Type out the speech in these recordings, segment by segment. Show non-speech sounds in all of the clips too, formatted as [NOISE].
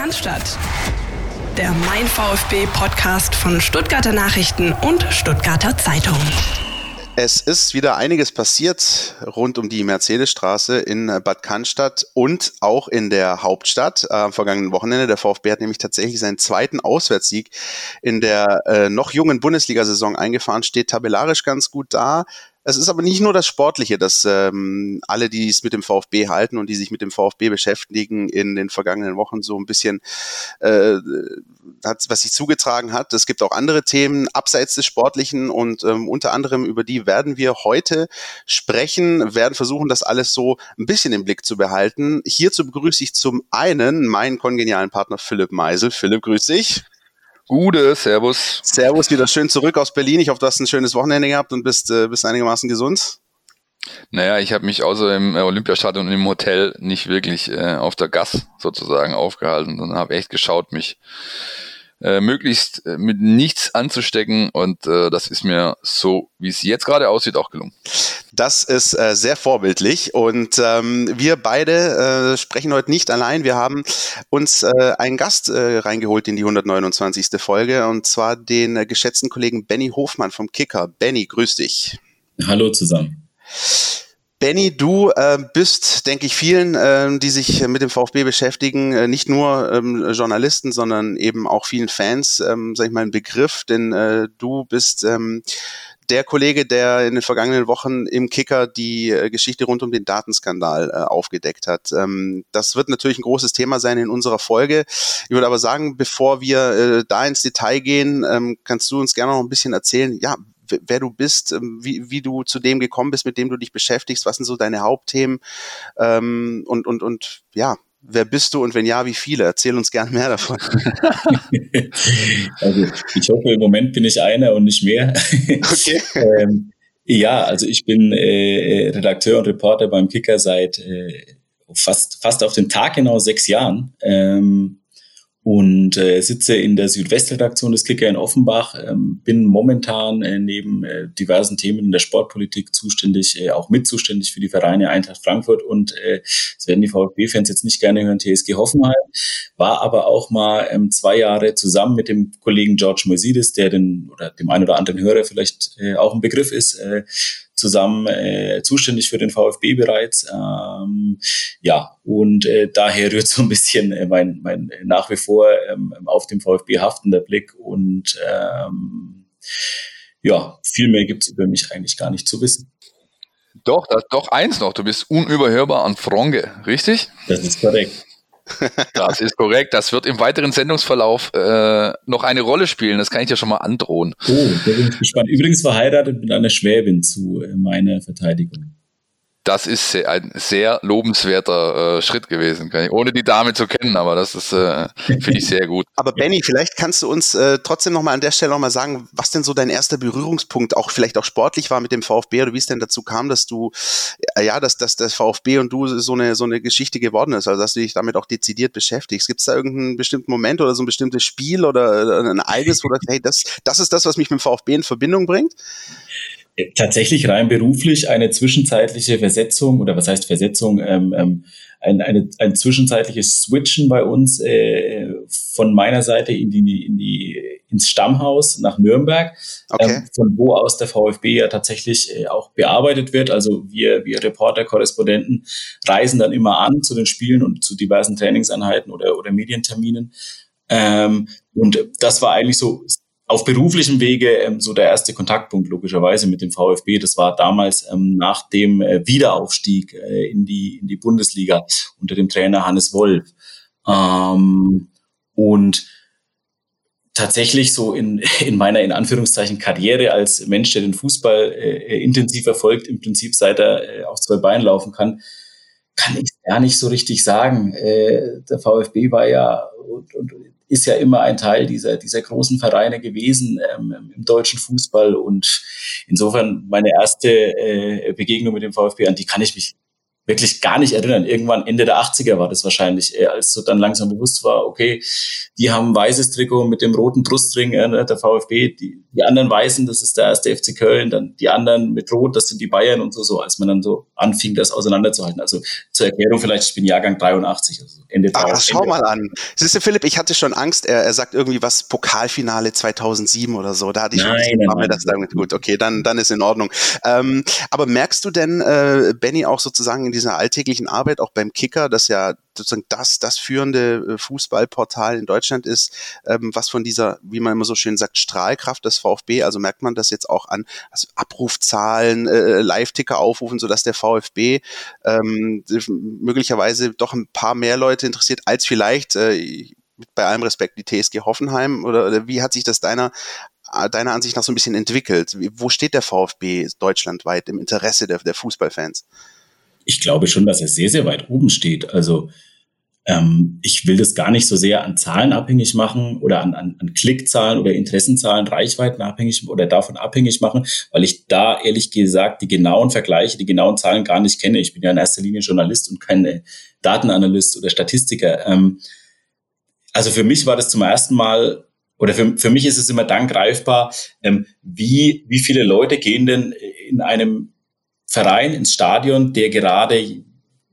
Cannstatt. Der Mein VfB Podcast von Stuttgarter Nachrichten und Stuttgarter Zeitung. Es ist wieder einiges passiert rund um die Mercedesstraße in Bad Cannstatt und auch in der Hauptstadt am vergangenen Wochenende. Der VfB hat nämlich tatsächlich seinen zweiten Auswärtssieg in der äh, noch jungen Bundesliga-Saison eingefahren, steht tabellarisch ganz gut da. Es ist aber nicht nur das Sportliche, dass ähm, alle, die es mit dem VfB halten und die sich mit dem VfB beschäftigen, in den vergangenen Wochen so ein bisschen, äh, hat, was sich zugetragen hat. Es gibt auch andere Themen abseits des Sportlichen und ähm, unter anderem über die werden wir heute sprechen, werden versuchen, das alles so ein bisschen im Blick zu behalten. Hierzu begrüße ich zum einen meinen kongenialen Partner Philipp Meisel. Philipp, grüß dich. Gute, Servus. Servus, wieder schön zurück aus Berlin. Ich hoffe, du hast ein schönes Wochenende gehabt und bist, äh, bist einigermaßen gesund. Naja, ich habe mich außer im äh, Olympiastadion und im Hotel nicht wirklich äh, auf der Gas sozusagen aufgehalten, sondern habe echt geschaut, mich äh, möglichst äh, mit nichts anzustecken und äh, das ist mir so, wie es jetzt gerade aussieht, auch gelungen. Das ist äh, sehr vorbildlich und ähm, wir beide äh, sprechen heute nicht allein. Wir haben uns äh, einen Gast äh, reingeholt in die 129. Folge und zwar den äh, geschätzten Kollegen Benny Hofmann vom Kicker. Benny, grüß dich. Hallo zusammen. Benny, du äh, bist, denke ich, vielen, äh, die sich mit dem VfB beschäftigen, äh, nicht nur ähm, Journalisten, sondern eben auch vielen Fans, ähm, sag ich mal, ein Begriff, denn äh, du bist ähm, der Kollege, der in den vergangenen Wochen im Kicker die äh, Geschichte rund um den Datenskandal äh, aufgedeckt hat. Ähm, das wird natürlich ein großes Thema sein in unserer Folge. Ich würde aber sagen, bevor wir äh, da ins Detail gehen, ähm, kannst du uns gerne noch ein bisschen erzählen, ja, wer du bist, ähm, wie, wie du zu dem gekommen bist, mit dem du dich beschäftigst, was sind so deine Hauptthemen ähm, und, und, und ja, wer bist du und wenn ja, wie viele? Erzähl uns gerne mehr davon. [LAUGHS] [LAUGHS] also ich hoffe, im Moment bin ich einer und nicht mehr. Okay. [LAUGHS] ähm, ja, also ich bin äh, Redakteur und Reporter beim Kicker seit äh, fast, fast auf den Tag genau sechs Jahren. Ähm, und äh, sitze in der Südwestredaktion des Kicker in Offenbach, ähm, bin momentan äh, neben äh, diversen Themen in der Sportpolitik zuständig, äh, auch mit zuständig für die Vereine Eintracht Frankfurt und äh, das werden die VfB-Fans jetzt nicht gerne hören, TSG Hoffenheim, war aber auch mal ähm, zwei Jahre zusammen mit dem Kollegen George Moisidis, der den oder dem einen oder anderen Hörer vielleicht äh, auch ein Begriff ist, äh, zusammen äh, zuständig für den VfB bereits. Ähm, ja, und äh, daher rührt so ein bisschen äh, mein, mein nach wie vor ähm, auf dem VfB haftender Blick und ähm, ja, viel mehr gibt's über mich eigentlich gar nicht zu wissen. Doch, das, doch eins noch, du bist unüberhörbar an Fronge, richtig? Das ist korrekt. Das ist korrekt. Das wird im weiteren Sendungsverlauf äh, noch eine Rolle spielen. Das kann ich dir schon mal androhen. Oh, da bin ich gespannt. Übrigens verheiratet mit einer Schwäbin zu äh, meiner Verteidigung das ist ein sehr lobenswerter äh, Schritt gewesen, ohne die Dame zu kennen, aber das ist, äh, finde ich sehr gut. [LAUGHS] Aber Benny, vielleicht kannst du uns äh, trotzdem nochmal an der Stelle nochmal sagen, was denn so dein erster Berührungspunkt auch vielleicht auch sportlich war mit dem VfB oder wie es denn dazu kam, dass du, äh, ja, dass, das VfB und du so eine, so eine Geschichte geworden ist, also dass du dich damit auch dezidiert beschäftigst. Gibt es da irgendeinen bestimmten Moment oder so ein bestimmtes Spiel oder ein Ereignis, wo du sagst, hey, das, das ist das, was mich mit dem VfB in Verbindung bringt? Tatsächlich rein beruflich eine zwischenzeitliche Versetzung oder was heißt Versetzung, ähm, ähm, ein, eine, ein zwischenzeitliches Switchen bei uns äh, von meiner Seite in die, in die ins Stammhaus nach Nürnberg, okay. ähm, von wo aus der VfB ja tatsächlich äh, auch bearbeitet wird. Also wir, wir Reporter, Korrespondenten reisen dann immer an zu den Spielen und zu diversen Trainingseinheiten oder, oder Medienterminen. Ähm, und das war eigentlich so auf beruflichem Wege ähm, so der erste Kontaktpunkt logischerweise mit dem VfB. Das war damals ähm, nach dem äh, Wiederaufstieg äh, in die in die Bundesliga unter dem Trainer Hannes Wolf. Ähm, und tatsächlich so in, [LAUGHS] in meiner in Anführungszeichen Karriere als Mensch, der den Fußball äh, intensiv verfolgt, im Prinzip seit er äh, auf zwei Beinen laufen kann, kann ich gar nicht so richtig sagen. Äh, der VfB war ja und, und ist ja immer ein Teil dieser, dieser großen Vereine gewesen ähm, im deutschen Fußball. Und insofern meine erste äh, Begegnung mit dem VfB, an die kann ich mich wirklich gar nicht erinnern. Irgendwann Ende der 80er war das wahrscheinlich, äh, als so dann langsam bewusst war, okay, die haben ein weißes Trikot mit dem roten Brustring, äh, der VfB, die, die anderen Weißen, das ist der erste FC Köln, dann die anderen mit Rot, das sind die Bayern und so, so, als man dann so anfing, das auseinanderzuhalten. Also zur Erklärung vielleicht, ich bin Jahrgang 83, also Ende Ach, schau Ende. mal an. Siehst du, Philipp, ich hatte schon Angst, er, er sagt irgendwie was Pokalfinale 2007 oder so, da hatte ich nein, schon nein, nein, das damit. Gut, okay, dann, dann ist in Ordnung. Ähm, aber merkst du denn, äh, Benny, auch sozusagen in dieser alltäglichen Arbeit, auch beim Kicker, das ja sozusagen das, das führende äh, Fußballportal in Deutschland ist, ähm, was von dieser, wie man immer so schön sagt, Strahlkraft des VfB, also merkt man das jetzt auch an also Abrufzahlen, äh, Live-Ticker aufrufen, sodass der VfB ähm, möglicherweise doch ein paar mehr Leute interessiert, als vielleicht äh, bei allem Respekt die TSG Hoffenheim oder, oder wie hat sich das deiner äh, deiner Ansicht nach so ein bisschen entwickelt? Wo steht der VfB deutschlandweit im Interesse der, der Fußballfans? Ich glaube schon, dass er sehr, sehr weit oben steht. Also ähm, ich will das gar nicht so sehr an Zahlen abhängig machen oder an, an, an Klickzahlen oder Interessenzahlen, Reichweiten abhängig oder davon abhängig machen, weil ich da ehrlich gesagt die genauen Vergleiche, die genauen Zahlen gar nicht kenne. Ich bin ja in erster Linie Journalist und kein äh, Datenanalyst oder Statistiker. Ähm, also für mich war das zum ersten Mal oder für, für mich ist es immer dann greifbar, ähm, wie, wie viele Leute gehen denn in einem Verein ins Stadion, der gerade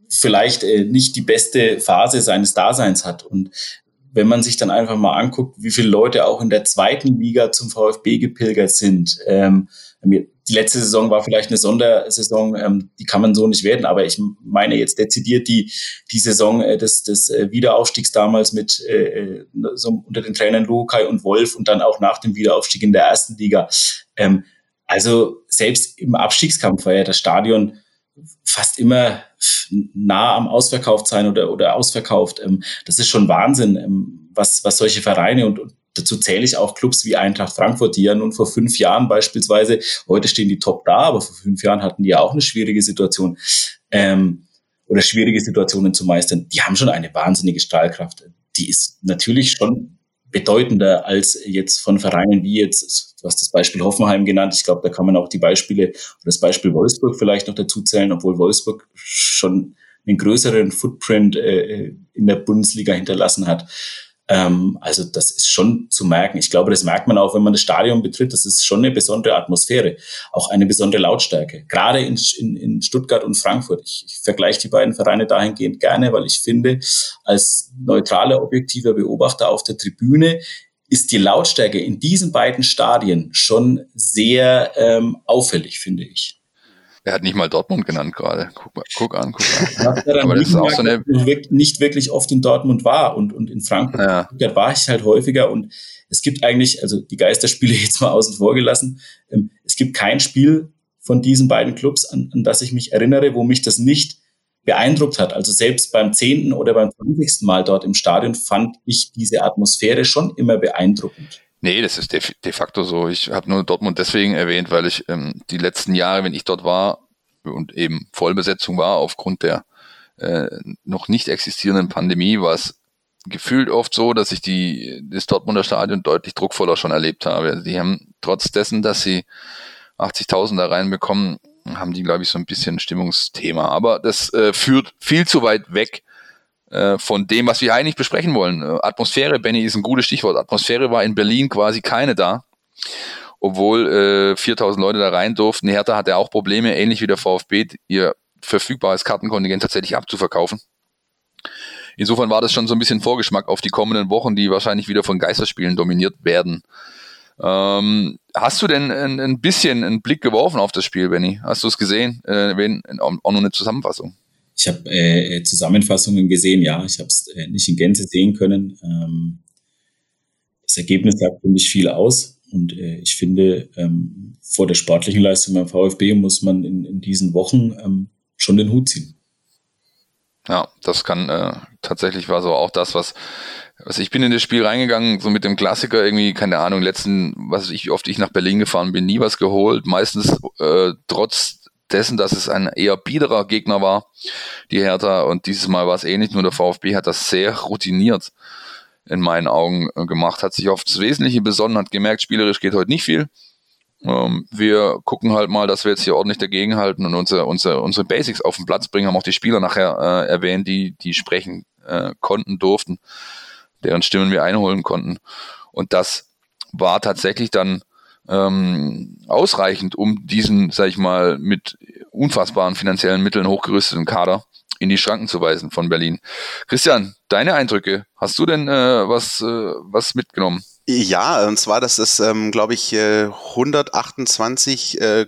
vielleicht äh, nicht die beste Phase seines Daseins hat. Und wenn man sich dann einfach mal anguckt, wie viele Leute auch in der zweiten Liga zum VfB gepilgert sind. Ähm, die letzte Saison war vielleicht eine Sondersaison, ähm, die kann man so nicht werden, aber ich meine jetzt dezidiert die, die Saison äh, des, des äh, Wiederaufstiegs damals mit äh, so unter den Trainern Lukai und Wolf und dann auch nach dem Wiederaufstieg in der ersten Liga. Ähm, also selbst im Abstiegskampf war ja das Stadion fast immer nah am Ausverkauft sein oder, oder ausverkauft. Ähm, das ist schon Wahnsinn, ähm, was, was solche Vereine und, dazu zähle ich auch Clubs wie Eintracht Frankfurt, die ja nun vor fünf Jahren beispielsweise, heute stehen die top da, aber vor fünf Jahren hatten die ja auch eine schwierige Situation ähm, oder schwierige Situationen zu meistern. Die haben schon eine wahnsinnige Strahlkraft. Die ist natürlich schon bedeutender als jetzt von Vereinen wie jetzt, du hast das Beispiel Hoffenheim genannt, ich glaube, da kann man auch die Beispiele, das Beispiel Wolfsburg vielleicht noch dazu zählen, obwohl Wolfsburg schon einen größeren Footprint äh, in der Bundesliga hinterlassen hat. Ähm, also das ist schon zu merken. Ich glaube, das merkt man auch, wenn man das Stadion betritt. Das ist schon eine besondere Atmosphäre, auch eine besondere Lautstärke. Gerade in, in, in Stuttgart und Frankfurt. Ich, ich vergleiche die beiden Vereine dahingehend gerne, weil ich finde, als neutraler, objektiver Beobachter auf der Tribüne ist die Lautstärke in diesen beiden Stadien schon sehr ähm, auffällig, finde ich. Er hat nicht mal Dortmund genannt gerade. Guck, mal, guck an, guck an. [LAUGHS] Aber das ist auch so eine nicht wirklich oft in Dortmund war und, und in Frankfurt ja. war ich halt häufiger und es gibt eigentlich, also die Geisterspiele [LAUGHS] jetzt mal außen vor gelassen, ähm, es gibt kein Spiel von diesen beiden Clubs, an, an das ich mich erinnere, wo mich das nicht beeindruckt hat. Also selbst beim zehnten oder beim zwanzigsten Mal dort im Stadion fand ich diese Atmosphäre schon immer beeindruckend. Nee, das ist de, de facto so. Ich habe nur Dortmund deswegen erwähnt, weil ich ähm, die letzten Jahre, wenn ich dort war und eben Vollbesetzung war, aufgrund der äh, noch nicht existierenden Pandemie, war es gefühlt oft so, dass ich die, das Dortmunder Stadion deutlich druckvoller schon erlebt habe. Also die haben trotz dessen, dass sie 80.000 da reinbekommen, haben die, glaube ich, so ein bisschen Stimmungsthema. Aber das äh, führt viel zu weit weg äh, von dem, was wir eigentlich besprechen wollen. Äh, Atmosphäre, Benny, ist ein gutes Stichwort. Atmosphäre war in Berlin quasi keine da, obwohl äh, 4000 Leute da rein durften. Hertha hatte auch Probleme, ähnlich wie der VfB, ihr verfügbares Kartenkontingent tatsächlich abzuverkaufen. Insofern war das schon so ein bisschen Vorgeschmack auf die kommenden Wochen, die wahrscheinlich wieder von Geisterspielen dominiert werden. Ähm, hast du denn ein, ein, bisschen einen Blick geworfen auf das Spiel, Benny? Hast du es gesehen? Äh, wenn, auch nur eine Zusammenfassung. Ich habe äh, Zusammenfassungen gesehen, ja, ich habe es äh, nicht in Gänze sehen können. Ähm, das Ergebnis sagt für mich viel aus und äh, ich finde, ähm, vor der sportlichen Leistung beim VfB muss man in, in diesen Wochen ähm, schon den Hut ziehen. Ja, das kann äh, tatsächlich war so auch das, was also ich bin in das Spiel reingegangen, so mit dem Klassiker irgendwie, keine Ahnung, letzten, was ich, oft ich nach Berlin gefahren bin, nie was geholt. Meistens äh, trotz dessen, dass es ein eher biederer Gegner war, die Hertha. Und dieses Mal war es ähnlich, nur der VfB hat das sehr routiniert in meinen Augen äh, gemacht, hat sich aufs Wesentliche besonnen, hat gemerkt, spielerisch geht heute nicht viel. Ähm, wir gucken halt mal, dass wir jetzt hier ordentlich dagegenhalten und unsere, unsere, unsere Basics auf den Platz bringen. Haben auch die Spieler nachher äh, erwähnt, die, die sprechen äh, konnten, durften, deren Stimmen wir einholen konnten. Und das war tatsächlich dann ähm, ausreichend, um diesen, sag ich mal, mit unfassbaren finanziellen Mitteln hochgerüsteten Kader in die Schranken zu weisen von Berlin. Christian, deine Eindrücke, hast du denn äh, was, äh, was mitgenommen? Ja, und zwar, das ist, ähm, glaube ich, 128,05 äh,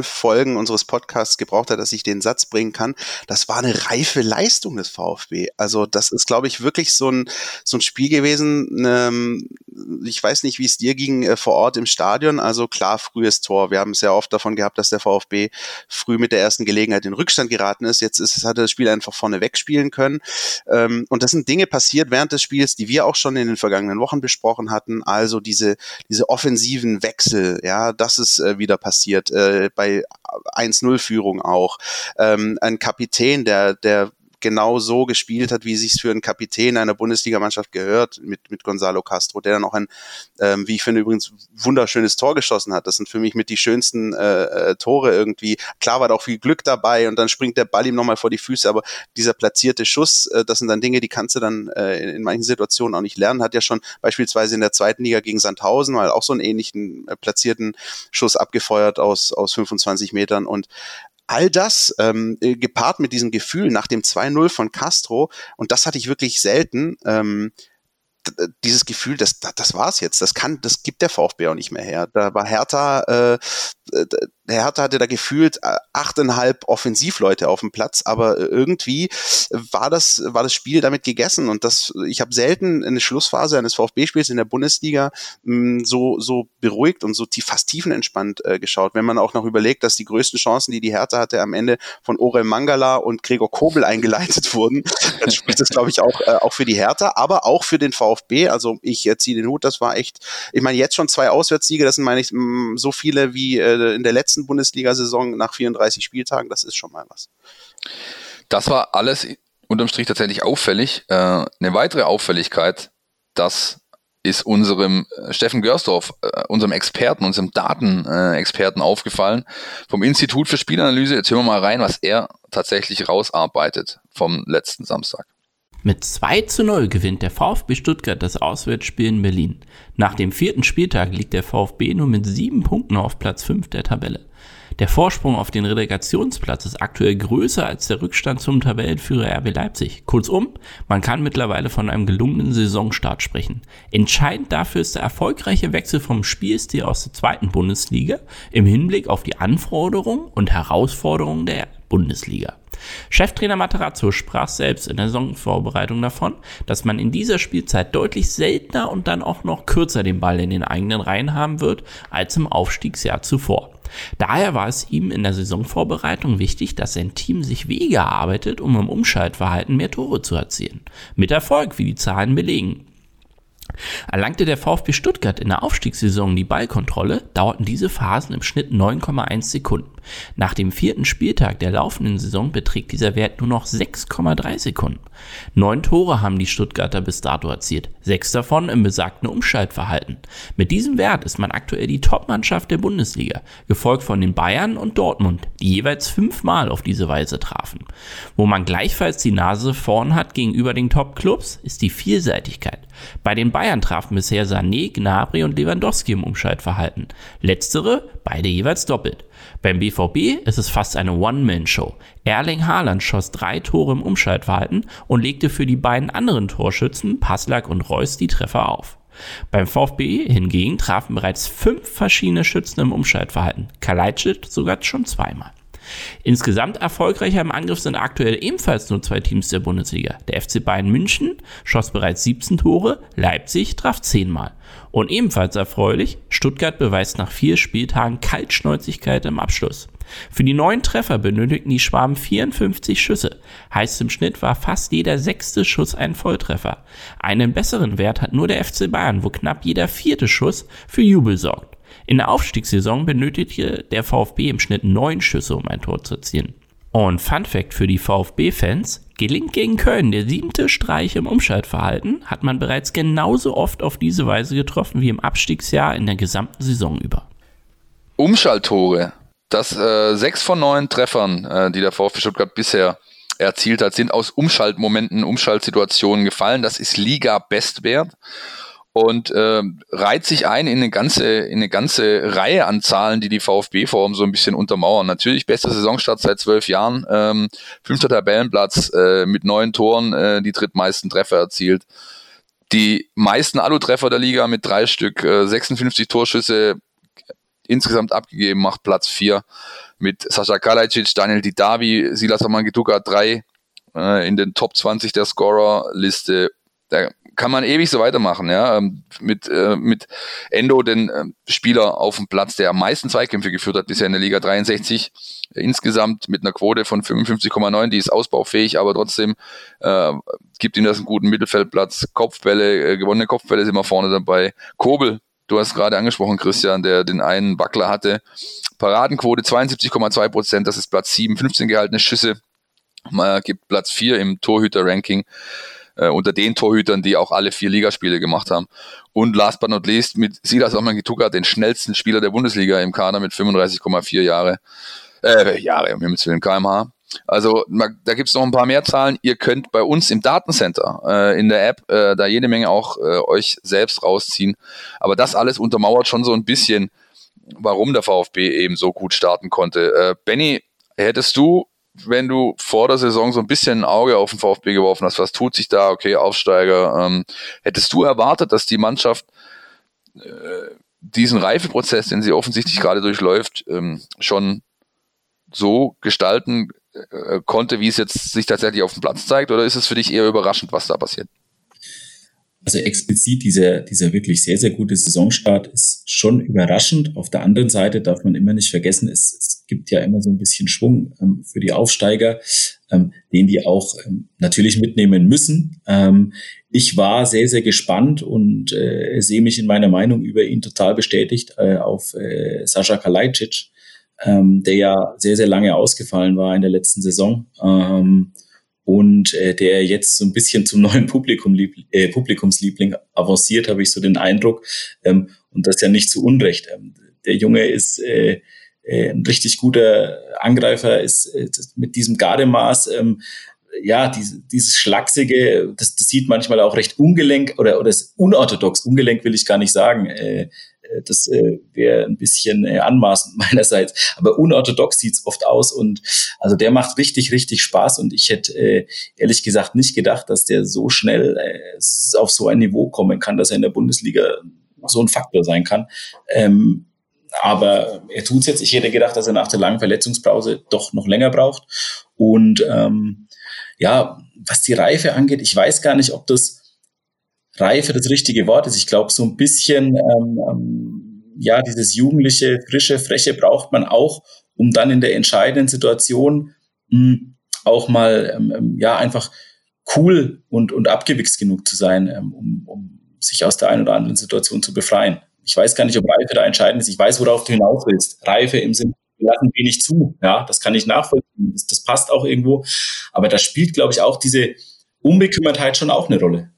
äh, Folgen unseres Podcasts gebraucht hat, dass ich den Satz bringen kann. Das war eine reife Leistung des VfB. Also das ist, glaube ich, wirklich so ein, so ein Spiel gewesen. Ähm, ich weiß nicht, wie es dir ging äh, vor Ort im Stadion. Also klar, frühes Tor. Wir haben sehr oft davon gehabt, dass der VfB früh mit der ersten Gelegenheit in Rückstand geraten ist. Jetzt ist, hat er das Spiel einfach vorne wegspielen können. Ähm, und das sind Dinge passiert während des Spiels, die wir auch schon in den vergangenen Wochen besprochen hatten. Also diese, diese offensiven Wechsel, ja, das ist äh, wieder passiert, äh, bei 1-0-Führung auch. Ähm, ein Kapitän, der, der genau so gespielt hat, wie es sich für einen Kapitän einer Bundesligamannschaft gehört, mit, mit Gonzalo Castro, der dann auch ein, ähm, wie ich finde, übrigens wunderschönes Tor geschossen hat. Das sind für mich mit die schönsten äh, äh, Tore irgendwie. Klar war da auch viel Glück dabei und dann springt der Ball ihm nochmal vor die Füße, aber dieser platzierte Schuss, äh, das sind dann Dinge, die kannst du dann äh, in, in manchen Situationen auch nicht lernen. Hat ja schon beispielsweise in der zweiten Liga gegen Sandhausen mal auch so einen ähnlichen äh, platzierten Schuss abgefeuert aus, aus 25 Metern und all das ähm, äh, gepaart mit diesem Gefühl nach dem 2-0 von Castro, und das hatte ich wirklich selten, ähm, dieses Gefühl, das, das war's jetzt, das kann, das gibt der VfB auch nicht mehr her. Da war Hertha, äh, Hertha hatte da gefühlt äh, achteinhalb Offensivleute auf dem Platz, aber irgendwie war das, war das Spiel damit gegessen und das, ich habe selten eine Schlussphase eines VfB-Spiels in der Bundesliga mh, mm, so, so beruhigt und so tief, fast tiefenentspannt äh, geschaut. Wenn man auch noch überlegt, dass die größten Chancen, die die Hertha hatte, am Ende von Orel Mangala und Gregor Kobel [LAUGHS] eingeleitet wurden, dann spricht das, glaube ich, auch, äh, auch für die Hertha, aber auch für den VfB. Also ich äh, ziehe den Hut, das war echt, ich meine, jetzt schon zwei Auswärtssiege, das sind, meine ich, mh, mm, so viele wie äh, in der letzten Bundesliga-Saison nach 34 Spieltagen, das ist schon mal was. Das war alles unterm Strich tatsächlich auffällig. Äh, eine weitere Auffälligkeit, das ist unserem äh, Steffen Görsdorf, äh, unserem Experten, unserem Datenexperten aufgefallen vom Institut für Spielanalyse. Jetzt hören wir mal rein, was er tatsächlich rausarbeitet vom letzten Samstag. Mit 2 zu 0 gewinnt der VfB Stuttgart das Auswärtsspiel in Berlin. Nach dem vierten Spieltag liegt der VfB nur mit sieben Punkten auf Platz 5 der Tabelle. Der Vorsprung auf den Relegationsplatz ist aktuell größer als der Rückstand zum Tabellenführer RB Leipzig. Kurzum, man kann mittlerweile von einem gelungenen Saisonstart sprechen. Entscheidend dafür ist der erfolgreiche Wechsel vom Spielstil aus der zweiten Bundesliga im Hinblick auf die Anforderungen und Herausforderungen der Bundesliga. Cheftrainer Materazzo sprach selbst in der Saisonvorbereitung davon, dass man in dieser Spielzeit deutlich seltener und dann auch noch kürzer den Ball in den eigenen Reihen haben wird als im Aufstiegsjahr zuvor. Daher war es ihm in der Saisonvorbereitung wichtig, dass sein Team sich Wege erarbeitet, um im Umschaltverhalten mehr Tore zu erzielen. Mit Erfolg, wie die Zahlen belegen. Erlangte der VfB Stuttgart in der Aufstiegssaison die Ballkontrolle, dauerten diese Phasen im Schnitt 9,1 Sekunden. Nach dem vierten Spieltag der laufenden Saison beträgt dieser Wert nur noch 6,3 Sekunden. Neun Tore haben die Stuttgarter bis dato erzielt, sechs davon im besagten Umschaltverhalten. Mit diesem Wert ist man aktuell die Topmannschaft der Bundesliga, gefolgt von den Bayern und Dortmund, die jeweils fünfmal auf diese Weise trafen. Wo man gleichfalls die Nase vorn hat gegenüber den Top-Clubs, ist die Vielseitigkeit. Bei den Bayern trafen bisher Sané, Gnabry und Lewandowski im Umschaltverhalten. Letztere beide jeweils doppelt. Beim BVB ist es fast eine One-Man-Show. Erling Haaland schoss drei Tore im Umschaltverhalten und legte für die beiden anderen Torschützen Passlack und Reus die Treffer auf. Beim VfB hingegen trafen bereits fünf verschiedene Schützen im Umschaltverhalten, Kalajdzic sogar schon zweimal. Insgesamt erfolgreicher im Angriff sind aktuell ebenfalls nur zwei Teams der Bundesliga. Der FC Bayern München schoss bereits 17 Tore, Leipzig traf 10 Mal. Und ebenfalls erfreulich, Stuttgart beweist nach vier Spieltagen Kaltschnäuzigkeit im Abschluss. Für die neun Treffer benötigten die Schwaben 54 Schüsse. Heißt im Schnitt war fast jeder sechste Schuss ein Volltreffer. Einen besseren Wert hat nur der FC Bayern, wo knapp jeder vierte Schuss für Jubel sorgt. In der Aufstiegssaison benötigte der VfB im Schnitt neun Schüsse, um ein Tor zu erzielen. Und Fun Fact für die VfB-Fans, gelingt gegen Köln der siebte Streich im Umschaltverhalten, hat man bereits genauso oft auf diese Weise getroffen wie im Abstiegsjahr in der gesamten Saison über. Umschalttore, dass äh, sechs von neun Treffern, äh, die der VfB Stuttgart bisher erzielt hat, sind aus Umschaltmomenten, Umschaltsituationen gefallen. Das ist Liga-Bestwert und äh, reiht sich ein in eine ganze in eine ganze Reihe an Zahlen, die die VfB-Form so ein bisschen untermauern. Natürlich bester Saisonstart seit zwölf Jahren, ähm, fünfter Tabellenplatz äh, mit neun Toren, äh, die drittmeisten Treffer erzielt. Die meisten Alu-Treffer der Liga mit drei Stück, äh, 56 Torschüsse insgesamt abgegeben, macht Platz vier mit Sascha Kalajdzic, Daniel Didavi, Silas Amangituka drei äh, in den Top 20 der Scorer-Liste. Da kann man ewig so weitermachen, ja. Ähm, mit, äh, mit Endo, den äh, Spieler auf dem Platz, der am meisten Zweikämpfe geführt hat bisher in der Liga 63. Insgesamt mit einer Quote von 55,9, die ist ausbaufähig, aber trotzdem äh, gibt ihm das einen guten Mittelfeldplatz. Kopfbälle, äh, gewonnene Kopfbälle sind immer vorne dabei. Kobel, du hast gerade angesprochen, Christian, der den einen Wackler hatte. Paradenquote 72,2 Prozent, das ist Platz 7, 15 gehaltene Schüsse. Man gibt Platz 4 im Torhüter-Ranking äh, unter den Torhütern, die auch alle vier Ligaspiele gemacht haben. Und last but not least mit Silas Amangituka, den schnellsten Spieler der Bundesliga im Kader mit 35,4 Jahre, äh, Jahre, um Himmels Willen, kmh. Also da gibt's noch ein paar mehr Zahlen. Ihr könnt bei uns im Datencenter äh, in der App äh, da jede Menge auch äh, euch selbst rausziehen. Aber das alles untermauert schon so ein bisschen, warum der VfB eben so gut starten konnte. Äh, Benny, hättest du wenn du vor der Saison so ein bisschen ein Auge auf den VfB geworfen hast, was tut sich da, okay, Aufsteiger, ähm, hättest du erwartet, dass die Mannschaft äh, diesen Reifeprozess, den sie offensichtlich gerade durchläuft, ähm, schon so gestalten äh, konnte, wie es jetzt sich tatsächlich auf dem Platz zeigt, oder ist es für dich eher überraschend, was da passiert? Also explizit dieser, dieser wirklich sehr, sehr gute Saisonstart ist schon überraschend. Auf der anderen Seite darf man immer nicht vergessen, es, es gibt ja immer so ein bisschen Schwung ähm, für die Aufsteiger, ähm, den die auch ähm, natürlich mitnehmen müssen. Ähm, ich war sehr, sehr gespannt und äh, sehe mich in meiner Meinung über ihn total bestätigt äh, auf äh, Sascha Kalajdzic, ähm, der ja sehr, sehr lange ausgefallen war in der letzten Saison. Ähm, und äh, der jetzt so ein bisschen zum neuen Publikum, äh, Publikumsliebling avanciert, habe ich so den Eindruck. Ähm, und das ja nicht zu Unrecht. Ähm, der Junge ist äh, äh, ein richtig guter Angreifer, ist äh, mit diesem Gardemaß, ähm, ja, diese, dieses Schlachsige, das, das sieht manchmal auch recht ungelenk oder, oder ist unorthodox, ungelenk will ich gar nicht sagen, äh, äh, das äh, wäre ein bisschen äh, anmaßend [LAUGHS] meinerseits. Aber unorthodox sieht's oft aus und also der macht richtig, richtig Spaß und ich hätte äh, ehrlich gesagt nicht gedacht, dass der so schnell äh, auf so ein Niveau kommen kann, dass er in der Bundesliga so ein Faktor sein kann. Ähm, aber er tut's jetzt. Ich hätte gedacht, dass er nach der langen Verletzungspause doch noch länger braucht. Und ähm, ja, was die Reife angeht, ich weiß gar nicht, ob das Reife das richtige Wort ist. Ich glaube, so ein bisschen, ähm, ähm, ja, dieses jugendliche, frische, freche braucht man auch, um dann in der entscheidenden Situation mh, hm, auch mal, ähm, ähm, ja, einfach cool und, und abgewichst genug zu sein, ähm, um, um sich aus der einen oder anderen Situation zu befreien. Ich weiß gar nicht, ob Reife da entscheidend ist. Ich weiß, worauf du hinaus willst. Reife im Sinne, wir lassen wenig zu. Ja, das kann ich nachvollziehen. Das, das passt auch irgendwo. Aber da spielt, glaube ich, auch diese Unbekümmertheit schon auch eine Rolle.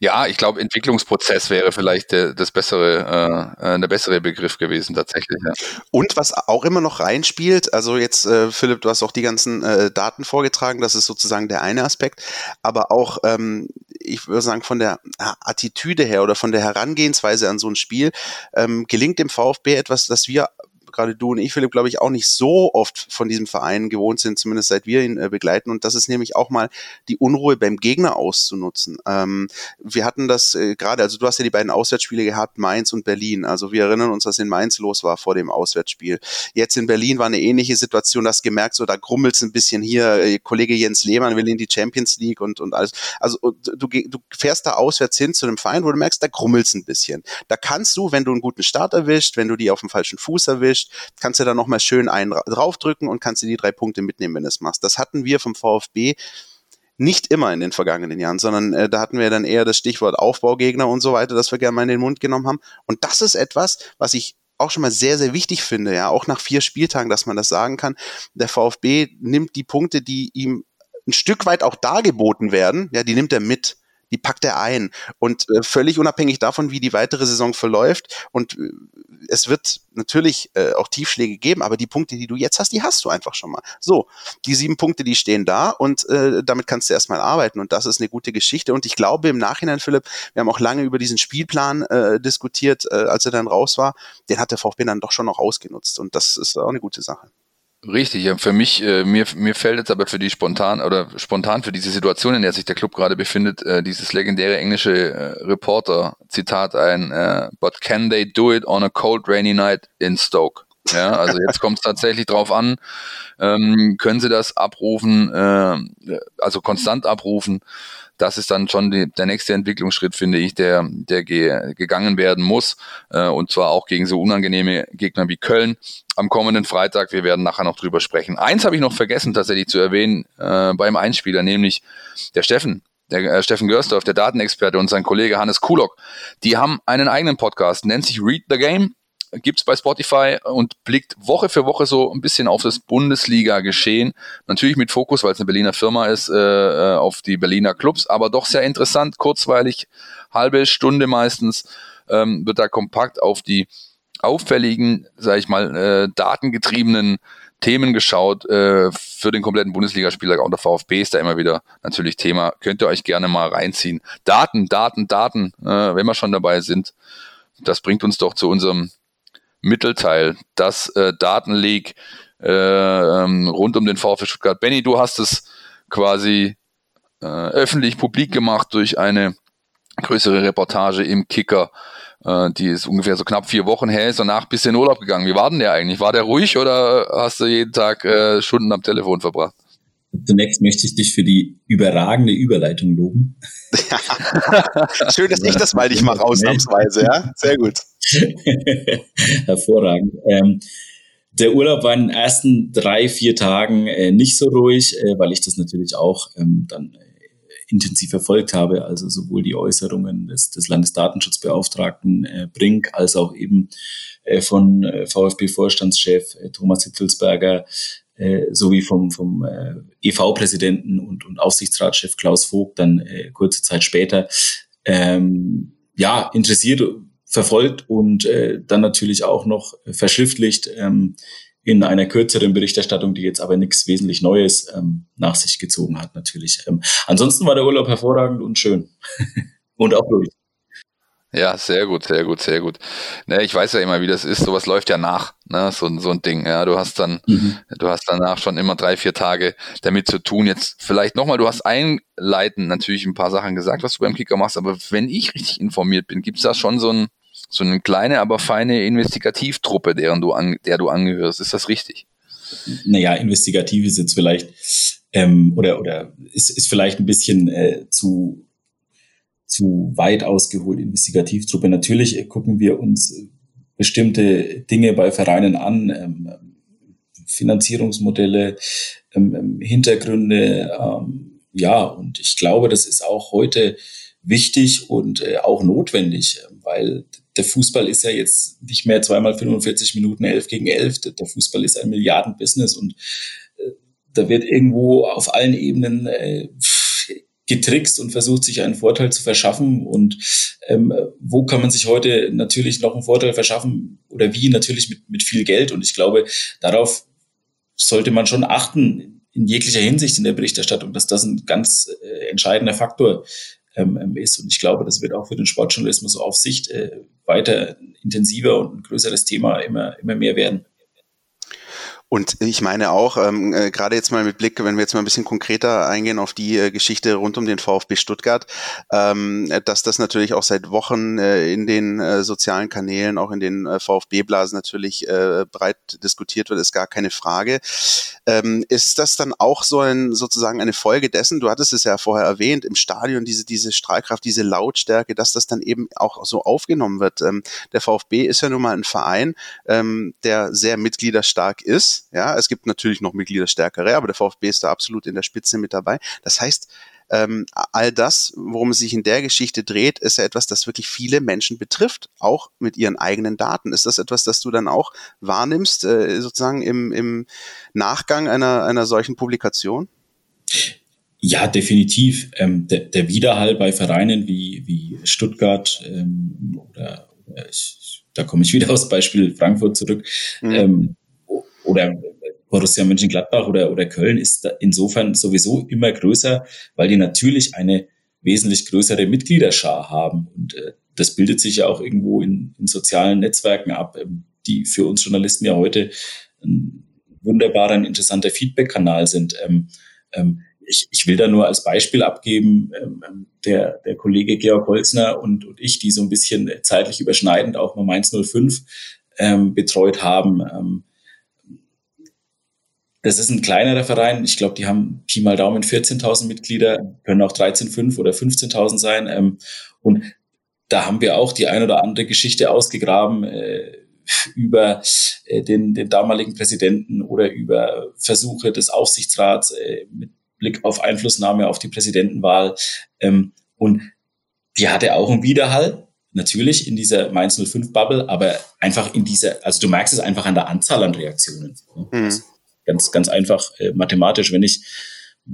Ja, ich glaube, Entwicklungsprozess wäre vielleicht der, das bessere, äh, äh, der bessere Begriff gewesen tatsächlich. Ja. Und was auch immer noch reinspielt, also jetzt, äh, Philipp, du hast auch die ganzen äh, Daten vorgetragen, das ist sozusagen der eine Aspekt, aber auch, ähm, ich würde sagen, von der Attitüde her oder von der Herangehensweise an so ein Spiel ähm, gelingt dem VfB etwas, das wir gerade du und ich, Philipp, glaube ich, auch nicht so oft von diesem Verein gewohnt sind, zumindest seit wir ihn äh, begleiten. Und das ist nämlich auch mal die Unruhe beim Gegner auszunutzen. Ähm, wir hatten das äh, gerade, also du hast ja die beiden Auswärtsspiele gehabt, Mainz und Berlin. Also wir erinnern uns, was in Mainz los war vor dem Auswärtsspiel. Jetzt in Berlin war eine ähnliche Situation, das gemerkt, so da grummelt es ein bisschen hier, äh, Kollege Jens Lehmann will in die Champions League und, und alles. Also du, du fährst da auswärts hin zu einem Verein, wo du merkst, da grummelt es ein bisschen. Da kannst du, wenn du einen guten Start erwischt, wenn du die auf dem falschen Fuß erwischt, kannst du da nochmal schön einen draufdrücken und kannst dir die drei Punkte mitnehmen, wenn du es machst. Das hatten wir vom VfB nicht immer in den vergangenen Jahren, sondern äh, da hatten wir dann eher das Stichwort Aufbaugegner und so weiter, das wir gerne mal in den Mund genommen haben. Und das ist etwas, was ich auch schon mal sehr, sehr wichtig finde, ja, auch nach vier Spieltagen, dass man das sagen kann. Der VfB nimmt die Punkte, die ihm ein Stück weit auch dargeboten werden, ja, die nimmt er mit die packt er ein. Und äh, völlig unabhängig davon, wie die weitere Saison verläuft. Und äh, es wird natürlich äh, auch Tiefschläge geben, aber die Punkte, die du jetzt hast, die hast du einfach schon mal. So, die sieben Punkte, die stehen da und äh, damit kannst du erstmal arbeiten. Und das ist eine gute Geschichte. Und ich glaube im Nachhinein, Philipp, wir haben auch lange über diesen Spielplan äh, diskutiert, äh, als er dann raus war. Den hat der VfB dann doch schon noch ausgenutzt. Und das ist auch eine gute Sache. Richtig, ja, für mich, äh, mir, mir fällt jetzt aber für die spontan oder spontan für diese Situation, in der sich der Club gerade befindet, äh, dieses legendäre englische äh, Reporter-Zitat ein, äh, but can they do it on a cold rainy night in Stoke? Ja, also jetzt [LAUGHS] kommt es tatsächlich drauf an, ähm, können sie das abrufen, äh, also konstant abrufen das ist dann schon die, der nächste Entwicklungsschritt, finde ich, der, der ge, gegangen werden muss. Äh, und zwar auch gegen so unangenehme Gegner wie Köln am kommenden Freitag. Wir werden nachher noch drüber sprechen. Eins habe ich noch vergessen, tatsächlich zu erwähnen äh, beim Einspieler, nämlich der Steffen. Der äh, Steffen Görsdorf, der Datenexperte und sein Kollege Hannes Kulok, die haben einen eigenen Podcast, nennt sich Read the Game gibt's bei Spotify und blickt Woche für Woche so ein bisschen auf das Bundesliga-Geschehen. Natürlich mit Fokus, weil es eine Berliner Firma ist, äh, äh, auf die Berliner Clubs, aber doch sehr interessant, kurzweilig, halbe Stunde meistens, ähm, wird da kompakt auf die auffälligen, sage ich mal, äh, datengetriebenen Themen geschaut äh, für den kompletten Bundesligaspieler. Und der VfB ist da immer wieder natürlich Thema. Könnt ihr euch gerne mal reinziehen. Daten, Daten, Daten, äh, wenn wir schon dabei sind. Das bringt uns doch zu unserem Mittelteil, das äh, Datenleak äh, ähm, rund um den VfB Stuttgart. Benny, du hast es quasi äh, öffentlich publik gemacht durch eine größere Reportage im Kicker. Äh, die ist ungefähr so knapp vier Wochen her, ist danach bist du in Urlaub gegangen. Wie war denn der eigentlich? War der ruhig oder hast du jeden Tag äh, Stunden am Telefon verbracht? Zunächst möchte ich dich für die überragende Überleitung loben. [LAUGHS] Schön, dass ich das mal nicht mache, [LAUGHS] ausnahmsweise, ja? Sehr gut. [LAUGHS] Hervorragend. Ähm, der Urlaub war in den ersten drei, vier Tagen äh, nicht so ruhig, äh, weil ich das natürlich auch ähm, dann äh, intensiv verfolgt habe. Also sowohl die Äußerungen des, des Landesdatenschutzbeauftragten äh, Brink als auch eben äh, von äh, VfB-Vorstandschef Thomas Hitzelsberger sowie vom, vom EV-Präsidenten und, und Aufsichtsratschef Klaus Vogt dann kurze Zeit später. Ähm, ja, interessiert verfolgt und äh, dann natürlich auch noch verschriftlicht ähm, in einer kürzeren Berichterstattung, die jetzt aber nichts wesentlich Neues ähm, nach sich gezogen hat, natürlich. Ähm, ansonsten war der Urlaub hervorragend und schön [LAUGHS] und auch ruhig. Ja, sehr gut, sehr gut, sehr gut. Ne, ich weiß ja immer, wie das ist. Sowas läuft ja nach, ne, so, so ein Ding. Ja, du hast dann, mhm. du hast danach schon immer drei, vier Tage damit zu tun. Jetzt vielleicht nochmal, du hast einleitend natürlich ein paar Sachen gesagt, was du beim Kicker machst, aber wenn ich richtig informiert bin, gibt's da schon so ein, so eine kleine, aber feine Investigativtruppe, deren du an, der du angehörst. Ist das richtig? Naja, investigativ ist jetzt vielleicht ähm, oder oder ist, ist vielleicht ein bisschen äh, zu zu weit ausgeholt Investigativtruppe. Natürlich gucken wir uns bestimmte Dinge bei Vereinen an, ähm, Finanzierungsmodelle, ähm, ähm Hintergründe, ähm, ja, und ich glaube, das ist auch heute wichtig und äh, auch notwendig, weil der Fußball ist ja jetzt nicht mehr zweimal 45 Minuten, elf gegen elf. Der Fußball ist ein Milliardenbusiness und äh, da wird irgendwo auf allen Ebenen äh, getrickst und versucht, sich einen Vorteil zu verschaffen. Und ähm, wo kann man sich heute natürlich noch einen Vorteil verschaffen oder wie? Natürlich mit, mit viel Geld. Und ich glaube, darauf sollte man schon achten, in jeglicher Hinsicht in der Berichterstattung, dass das ein ganz äh, entscheidender Faktor ähm, ähm, ist. Und ich glaube, das wird auch für den Sportjournalismus auf Sicht äh, weiter intensiver und ein größeres Thema immer, immer mehr werden. Und ich meine auch, ähm, äh, gerade jetzt mal mit Blick, wenn wir jetzt mal ein bisschen konkreter eingehen auf die äh, Geschichte rund um den VfB Stuttgart, ähm, dass das natürlich auch seit Wochen äh, in den äh, sozialen Kanälen, auch in den äh, VfB-Blasen natürlich äh, breit diskutiert wird, ist gar keine Frage. Ähm, ist das dann auch so ein sozusagen eine Folge dessen, du hattest es ja vorher erwähnt, im Stadion diese, diese Strahlkraft, diese Lautstärke, dass das dann eben auch so aufgenommen wird. Ähm, der VfB ist ja nun mal ein Verein, ähm, der sehr mitgliederstark ist ja, es gibt natürlich noch Mitgliederstärkere, aber der VfB ist da absolut in der Spitze mit dabei. Das heißt, ähm, all das, worum es sich in der Geschichte dreht, ist ja etwas, das wirklich viele Menschen betrifft, auch mit ihren eigenen Daten. Ist das etwas, das du dann auch wahrnimmst, äh, sozusagen im, im Nachgang einer, einer solchen Publikation? Ja, definitiv. Ähm, der, der, Widerhall bei Vereinen wie, wie Stuttgart ähm, oder, oder ich, da komme ich wieder aufs Beispiel Frankfurt zurück mhm. ähm, oder Borussia Mönchengladbach oder, oder Köln ist insofern sowieso immer größer, weil die natürlich eine wesentlich größere Mitgliederschar haben. Und äh, das bildet sich ja auch irgendwo in, in sozialen Netzwerken ab, ähm, die für uns Journalisten ja heute ein wunderbarer, ein interessanter Feedback-Kanal sind. Ähm, ähm, ich, ich will da nur als Beispiel abgeben, ähm, ähm der, der Kollege Georg Holzner und, und ich, die so ein bisschen zeitlich überschneidend auch mal Mainz 05 ähm, betreut haben. Ähm, das ist ein kleinerer Verein. Ich glaube, die haben Pi mal Daumen 14.000 Mitglieder, können auch 13.500 oder 15.000 sein. Ähm, und da haben wir auch die ein oder andere Geschichte ausgegraben äh, über äh, den, den damaligen Präsidenten oder über Versuche des Aufsichtsrats äh, mit Blick auf Einflussnahme auf die Präsidentenwahl. Ähm, und die hatte auch einen Widerhall, natürlich in dieser Mainz 05 Bubble, aber einfach in dieser, also du merkst es einfach an der Anzahl an Reaktionen. Mhm. Ganz, ganz einfach äh, mathematisch, wenn ich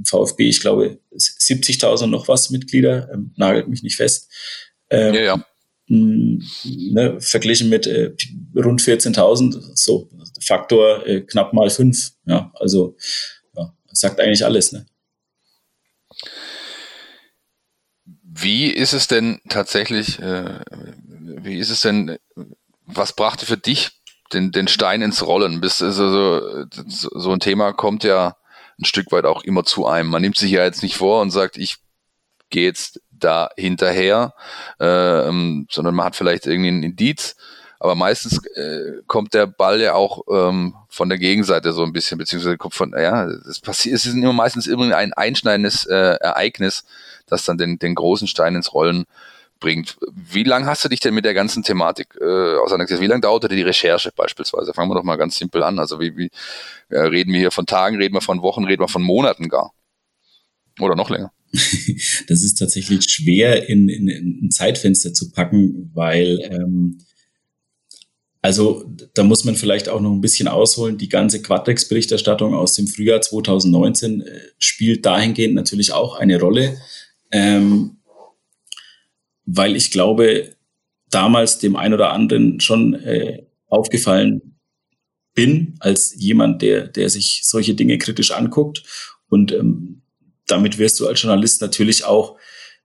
VfB, ich glaube, 70.000 noch was Mitglieder, ähm, nagelt mich nicht fest. Ähm, ja, ja. Mh, ne, verglichen mit äh, rund 14.000, so Faktor äh, knapp mal fünf. Ja, also ja, sagt eigentlich alles. Ne? Wie ist es denn tatsächlich, äh, wie ist es denn, was brachte für dich den, den Stein ins Rollen? Bis, also so, ein Thema kommt ja ein Stück weit auch immer zu einem. Man nimmt sich ja jetzt nicht vor und sagt, ich gehe jetzt da hinterher, äh, sondern man hat vielleicht irgendwie ein Indiz, aber meistens äh, kommt der Ball ja auch ähm, von der Gegenseite so ein bisschen, beziehungsweise kommt von, ja, es passiert, es ist immer meistens immer ein einschneidendes äh, Ereignis, das dann den, den großen Stein ins Rollen bringt. Wie lange hast du dich denn mit der ganzen Thematik äh, auseinandergesetzt? Wie lange dauerte die Recherche beispielsweise? Fangen wir doch mal ganz simpel an. Also wie, wie äh, reden wir hier von Tagen, reden wir von Wochen, reden wir von Monaten gar? Oder noch länger? [LAUGHS] das ist tatsächlich schwer in, in, in ein Zeitfenster zu packen, weil ähm, also da muss man vielleicht auch noch ein bisschen ausholen. Die ganze Quadrex-Berichterstattung aus dem Frühjahr 2019 äh, spielt dahingehend natürlich auch eine Rolle, ähm, weil ich glaube, damals dem einen oder anderen schon äh, aufgefallen bin als jemand, der, der sich solche Dinge kritisch anguckt. Und ähm, damit wirst du als Journalist natürlich auch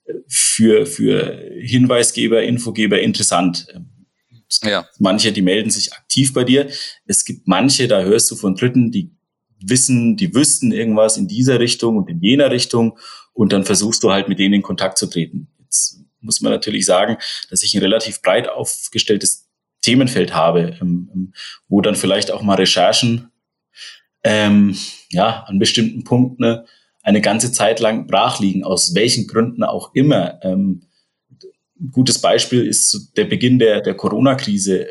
äh, für, für Hinweisgeber, Infogeber interessant. Es gibt ja. manche, die melden sich aktiv bei dir. Es gibt manche, da hörst du von Dritten, die wissen, die wüssten irgendwas in dieser Richtung und in jener Richtung und dann versuchst du halt mit denen in Kontakt zu treten. Jetzt muss man natürlich sagen, dass ich ein relativ breit aufgestelltes Themenfeld habe, ähm, ähm, wo dann vielleicht auch mal Recherchen ähm, ja an bestimmten Punkten ne, eine ganze Zeit lang brach liegen, aus welchen Gründen auch immer. Ähm, ein gutes Beispiel ist der Beginn der, der Corona-Krise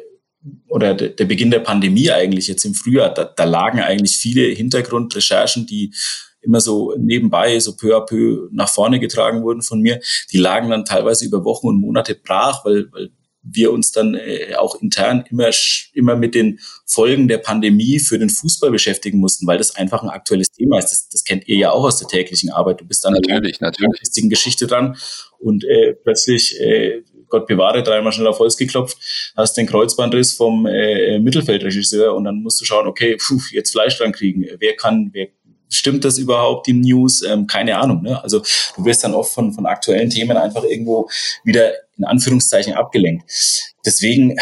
oder der, der, Beginn der Pandemie eigentlich jetzt im Frühjahr. Da, da lagen eigentlich viele Hintergrundrecherchen, die immer so nebenbei, so peu à peu nach vorne getragen wurden von mir. Die lagen dann teilweise über Wochen und Monate brach, weil, weil wir uns dann äh, auch intern immer, immer mit den Folgen der Pandemie für den Fußball beschäftigen mussten, weil das einfach ein aktuelles Thema ist. Das, das kennt ihr ja auch aus der täglichen Arbeit. Du bist dann natürlich, natürlich. an Geschichte dran und äh, plötzlich, äh, Gott bewahre, dreimal schnell auf Holz geklopft, hast den Kreuzbandriss vom äh, Mittelfeldregisseur und dann musst du schauen, okay, puh, jetzt Fleisch dran kriegen. Wer kann, wer stimmt das überhaupt, die News? Ähm, keine Ahnung. Ne? Also du wirst dann oft von, von aktuellen Themen einfach irgendwo wieder in Anführungszeichen abgelenkt. Deswegen,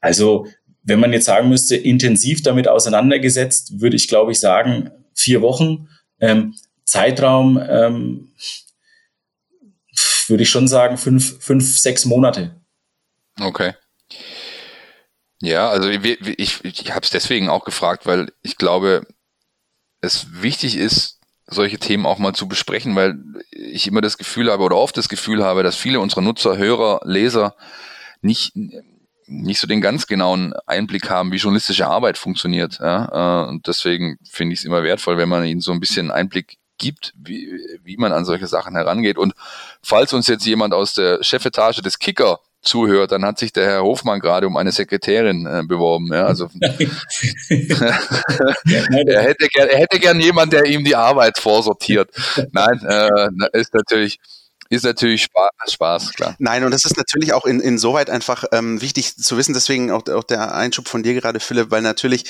also wenn man jetzt sagen müsste, intensiv damit auseinandergesetzt, würde ich, glaube ich, sagen, vier Wochen. Ähm, Zeitraum ähm, würde ich schon sagen, fünf, fünf, sechs Monate. Okay. Ja, also ich, ich, ich habe es deswegen auch gefragt, weil ich glaube, es wichtig ist, solche Themen auch mal zu besprechen, weil ich immer das Gefühl habe oder oft das Gefühl habe, dass viele unserer Nutzer, Hörer, Leser nicht, nicht so den ganz genauen Einblick haben, wie journalistische Arbeit funktioniert. Ja? Äh, und deswegen finde ich es immer wertvoll, wenn man ihnen so ein bisschen Einblick gibt, wie, wie man an solche Sachen herangeht. Und falls uns jetzt jemand aus der Chefetage des Kicker zuhört, dann hat sich der Herr Hofmann gerade um eine Sekretärin äh, beworben. Ja, also [LAUGHS] [LAUGHS] er, hätte gern, er hätte gern jemand, der ihm die Arbeit vorsortiert. Nein, äh, ist natürlich ist natürlich Spaß, Spaß, klar. Nein, und das ist natürlich auch in, insoweit einfach ähm, wichtig zu wissen, deswegen auch, auch der Einschub von dir gerade, Philipp, weil natürlich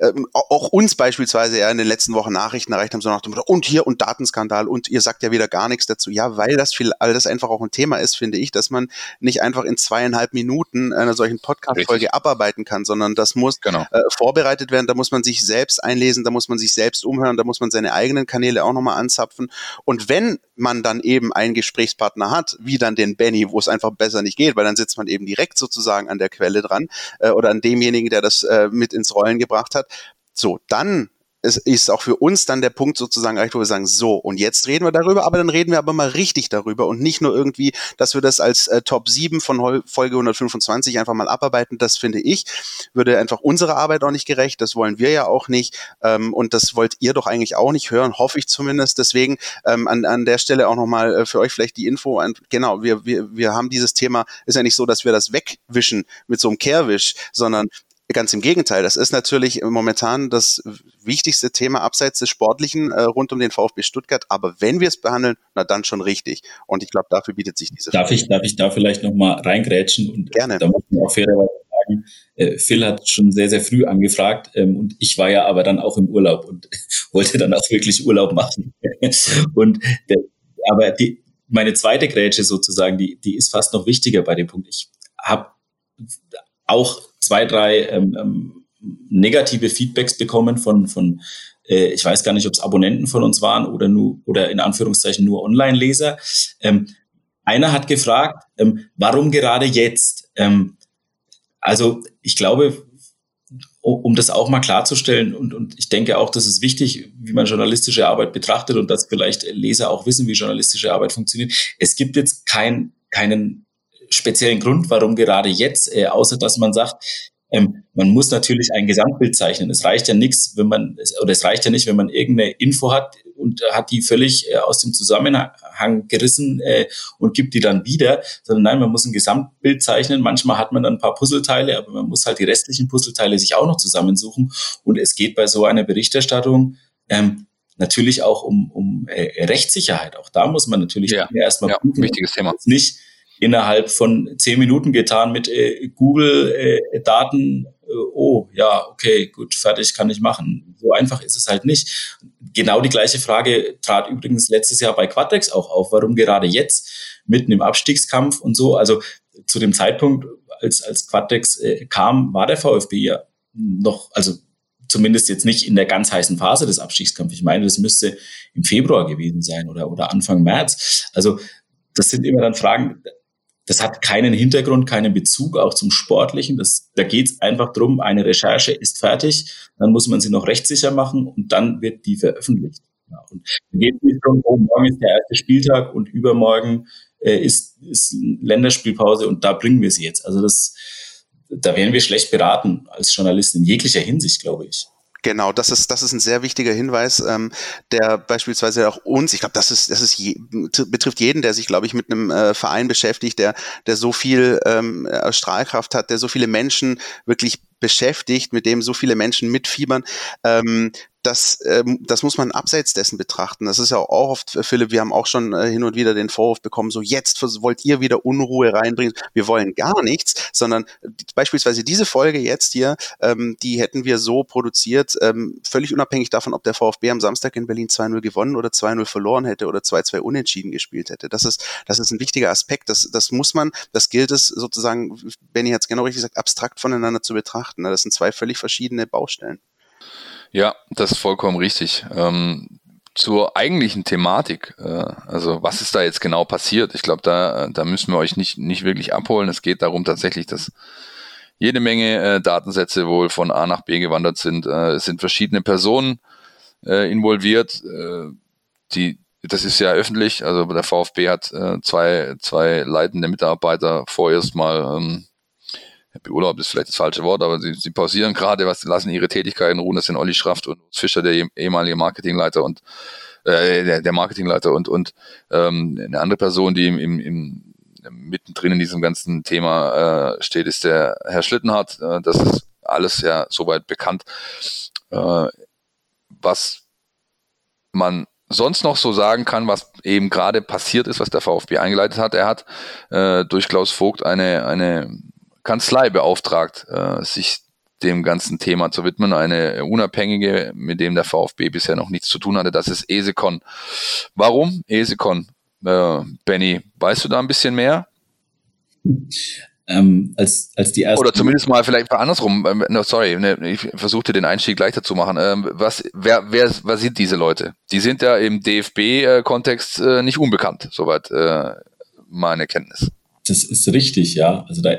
ähm, auch uns beispielsweise ja in den letzten Wochen Nachrichten erreicht haben, so nach dem Motto, und hier und Datenskandal und ihr sagt ja wieder gar nichts dazu. Ja, weil das viel, all das einfach auch ein Thema ist, finde ich, dass man nicht einfach in zweieinhalb Minuten einer solchen Podcast-Folge abarbeiten kann, sondern das muss genau. äh, vorbereitet werden, da muss man sich selbst einlesen, da muss man sich selbst umhören, da muss man seine eigenen Kanäle auch nochmal anzapfen. Und wenn man dann eben ein Gesprächspartner hat, wie dann den Benny, wo es einfach besser nicht geht, weil dann sitzt man eben direkt sozusagen an der Quelle dran äh, oder an demjenigen, der das äh, mit ins Rollen gebracht hat. So, dann es ist auch für uns dann der Punkt sozusagen wo wir sagen, so, und jetzt reden wir darüber, aber dann reden wir aber mal richtig darüber und nicht nur irgendwie, dass wir das als äh, Top 7 von Folge 125 einfach mal abarbeiten. Das finde ich, würde einfach unserer Arbeit auch nicht gerecht. Das wollen wir ja auch nicht. Ähm, und das wollt ihr doch eigentlich auch nicht hören, hoffe ich zumindest. Deswegen ähm, an, an der Stelle auch nochmal äh, für euch vielleicht die Info. An, genau, wir, wir, wir haben dieses Thema, ist ja nicht so, dass wir das wegwischen mit so einem Kehrwisch, sondern Ganz im Gegenteil, das ist natürlich momentan das wichtigste Thema abseits des Sportlichen äh, rund um den VfB Stuttgart. Aber wenn wir es behandeln, na dann schon richtig. Und ich glaube, dafür bietet sich diese. Darf Frage. ich, darf ich da vielleicht nochmal reingrätschen? Und Gerne. Da muss man auch fairerweise sagen, äh, Phil hat schon sehr, sehr früh angefragt ähm, und ich war ja aber dann auch im Urlaub und [LAUGHS] wollte dann auch wirklich Urlaub machen. [LAUGHS] und der, aber die, meine zweite Grätsche sozusagen, die, die ist fast noch wichtiger bei dem Punkt. Ich habe auch zwei, drei ähm, ähm, negative Feedbacks bekommen von, von äh, ich weiß gar nicht, ob es Abonnenten von uns waren oder nur oder in Anführungszeichen nur Online-Leser. Ähm, einer hat gefragt, ähm, warum gerade jetzt? Ähm, also ich glaube, um das auch mal klarzustellen, und, und ich denke auch, das ist wichtig, wie man journalistische Arbeit betrachtet und dass vielleicht Leser auch wissen, wie journalistische Arbeit funktioniert. Es gibt jetzt kein, keinen speziellen Grund, warum gerade jetzt, äh, außer dass man sagt, ähm, man muss natürlich ein Gesamtbild zeichnen. Es reicht ja nichts, wenn man, oder es reicht ja nicht, wenn man irgendeine Info hat und hat die völlig äh, aus dem Zusammenhang gerissen äh, und gibt die dann wieder, sondern nein, man muss ein Gesamtbild zeichnen. Manchmal hat man dann ein paar Puzzleteile, aber man muss halt die restlichen Puzzleteile sich auch noch zusammensuchen. Und es geht bei so einer Berichterstattung ähm, natürlich auch um, um äh, Rechtssicherheit. Auch da muss man natürlich ja, erstmal ja, gucken, wichtiges Thema. Nicht innerhalb von zehn Minuten getan mit äh, Google-Daten. Äh, oh, ja, okay, gut, fertig, kann ich machen. So einfach ist es halt nicht. Genau die gleiche Frage trat übrigens letztes Jahr bei Quatex auch auf. Warum gerade jetzt, mitten im Abstiegskampf und so? Also zu dem Zeitpunkt, als, als Quatex äh, kam, war der VfB ja noch, also zumindest jetzt nicht in der ganz heißen Phase des Abstiegskampfs. Ich meine, das müsste im Februar gewesen sein oder, oder Anfang März. Also das sind immer dann Fragen, das hat keinen Hintergrund, keinen Bezug auch zum Sportlichen. Das, da geht es einfach drum, eine Recherche ist fertig, dann muss man sie noch rechtssicher machen und dann wird die veröffentlicht. Ja, und da geht es nicht darum, oh, morgen ist der erste Spieltag und übermorgen äh, ist, ist Länderspielpause und da bringen wir sie jetzt. Also das, da wären wir schlecht beraten als Journalist in jeglicher Hinsicht, glaube ich. Genau, das ist, das ist ein sehr wichtiger Hinweis, ähm, der beispielsweise auch uns, ich glaube, das ist, das ist je, betrifft jeden, der sich, glaube ich, mit einem äh, Verein beschäftigt, der, der so viel ähm, äh, Strahlkraft hat, der so viele Menschen wirklich beschäftigt, mit dem so viele Menschen mitfiebern. Ähm, das, ähm, das muss man abseits dessen betrachten. Das ist ja auch oft, äh, Philipp, wir haben auch schon äh, hin und wieder den Vorwurf bekommen, so jetzt wollt ihr wieder Unruhe reinbringen. Wir wollen gar nichts, sondern beispielsweise diese Folge jetzt hier, ähm, die hätten wir so produziert, ähm, völlig unabhängig davon, ob der VfB am Samstag in Berlin 2-0 gewonnen oder 2-0 verloren hätte oder 2-2 unentschieden gespielt hätte. Das ist, das ist ein wichtiger Aspekt. Das, das muss man, das gilt es sozusagen, Benny hat es genau richtig gesagt, abstrakt voneinander zu betrachten. Das sind zwei völlig verschiedene Baustellen. Ja, das ist vollkommen richtig. Ähm, zur eigentlichen Thematik, äh, also was ist da jetzt genau passiert? Ich glaube, da, da müssen wir euch nicht, nicht wirklich abholen. Es geht darum tatsächlich, dass jede Menge äh, Datensätze wohl von A nach B gewandert sind. Äh, es sind verschiedene Personen äh, involviert. Äh, die, das ist ja öffentlich. Also der VfB hat äh, zwei, zwei leitende Mitarbeiter vorerst mal ähm, Beurlaubt ist vielleicht das falsche Wort, aber sie, sie pausieren gerade, was lassen ihre Tätigkeiten ruhen. Das sind Olli Schraft und Fischer, der ehemalige Marketingleiter und äh, der, Marketingleiter und und ähm, eine andere Person, die im, im, im mittendrin in diesem ganzen Thema äh, steht, ist der Herr Schlittenhardt. Äh, das ist alles ja soweit bekannt. Äh, was man sonst noch so sagen kann, was eben gerade passiert ist, was der VfB eingeleitet hat. Er hat äh, durch Klaus Vogt eine, eine Kanzlei beauftragt, äh, sich dem ganzen Thema zu widmen. Eine unabhängige, mit dem der VfB bisher noch nichts zu tun hatte, das ist Esekon. Warum Esekon? Äh, Benny, weißt du da ein bisschen mehr? ähm, als, als die erste. Oder zumindest mal vielleicht andersrum. Ähm, no, sorry, ne, ich versuchte den Einstieg leichter zu machen. Ähm, was, wer, wer, was sind diese Leute? Die sind ja im DFB-Kontext äh, nicht unbekannt, soweit äh, meine Kenntnis. Das ist richtig, ja. Also da,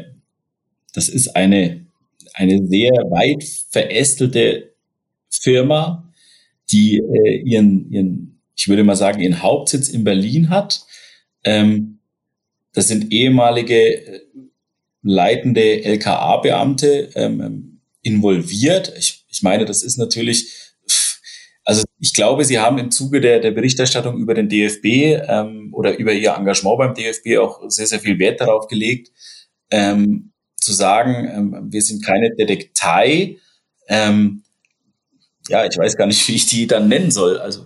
das ist eine, eine sehr weit verästelte Firma, die äh, ihren, ihren, ich würde mal sagen, ihren Hauptsitz in Berlin hat. Ähm, das sind ehemalige leitende LKA-Beamte ähm, ähm, involviert. Ich, ich meine, das ist natürlich, also ich glaube, Sie haben im Zuge der, der Berichterstattung über den DFB ähm, oder über Ihr Engagement beim DFB auch sehr, sehr viel Wert darauf gelegt, ähm, zu sagen, ähm, wir sind keine Detektei. Ähm, ja, ich weiß gar nicht, [LAUGHS] wie ich die dann nennen soll. Also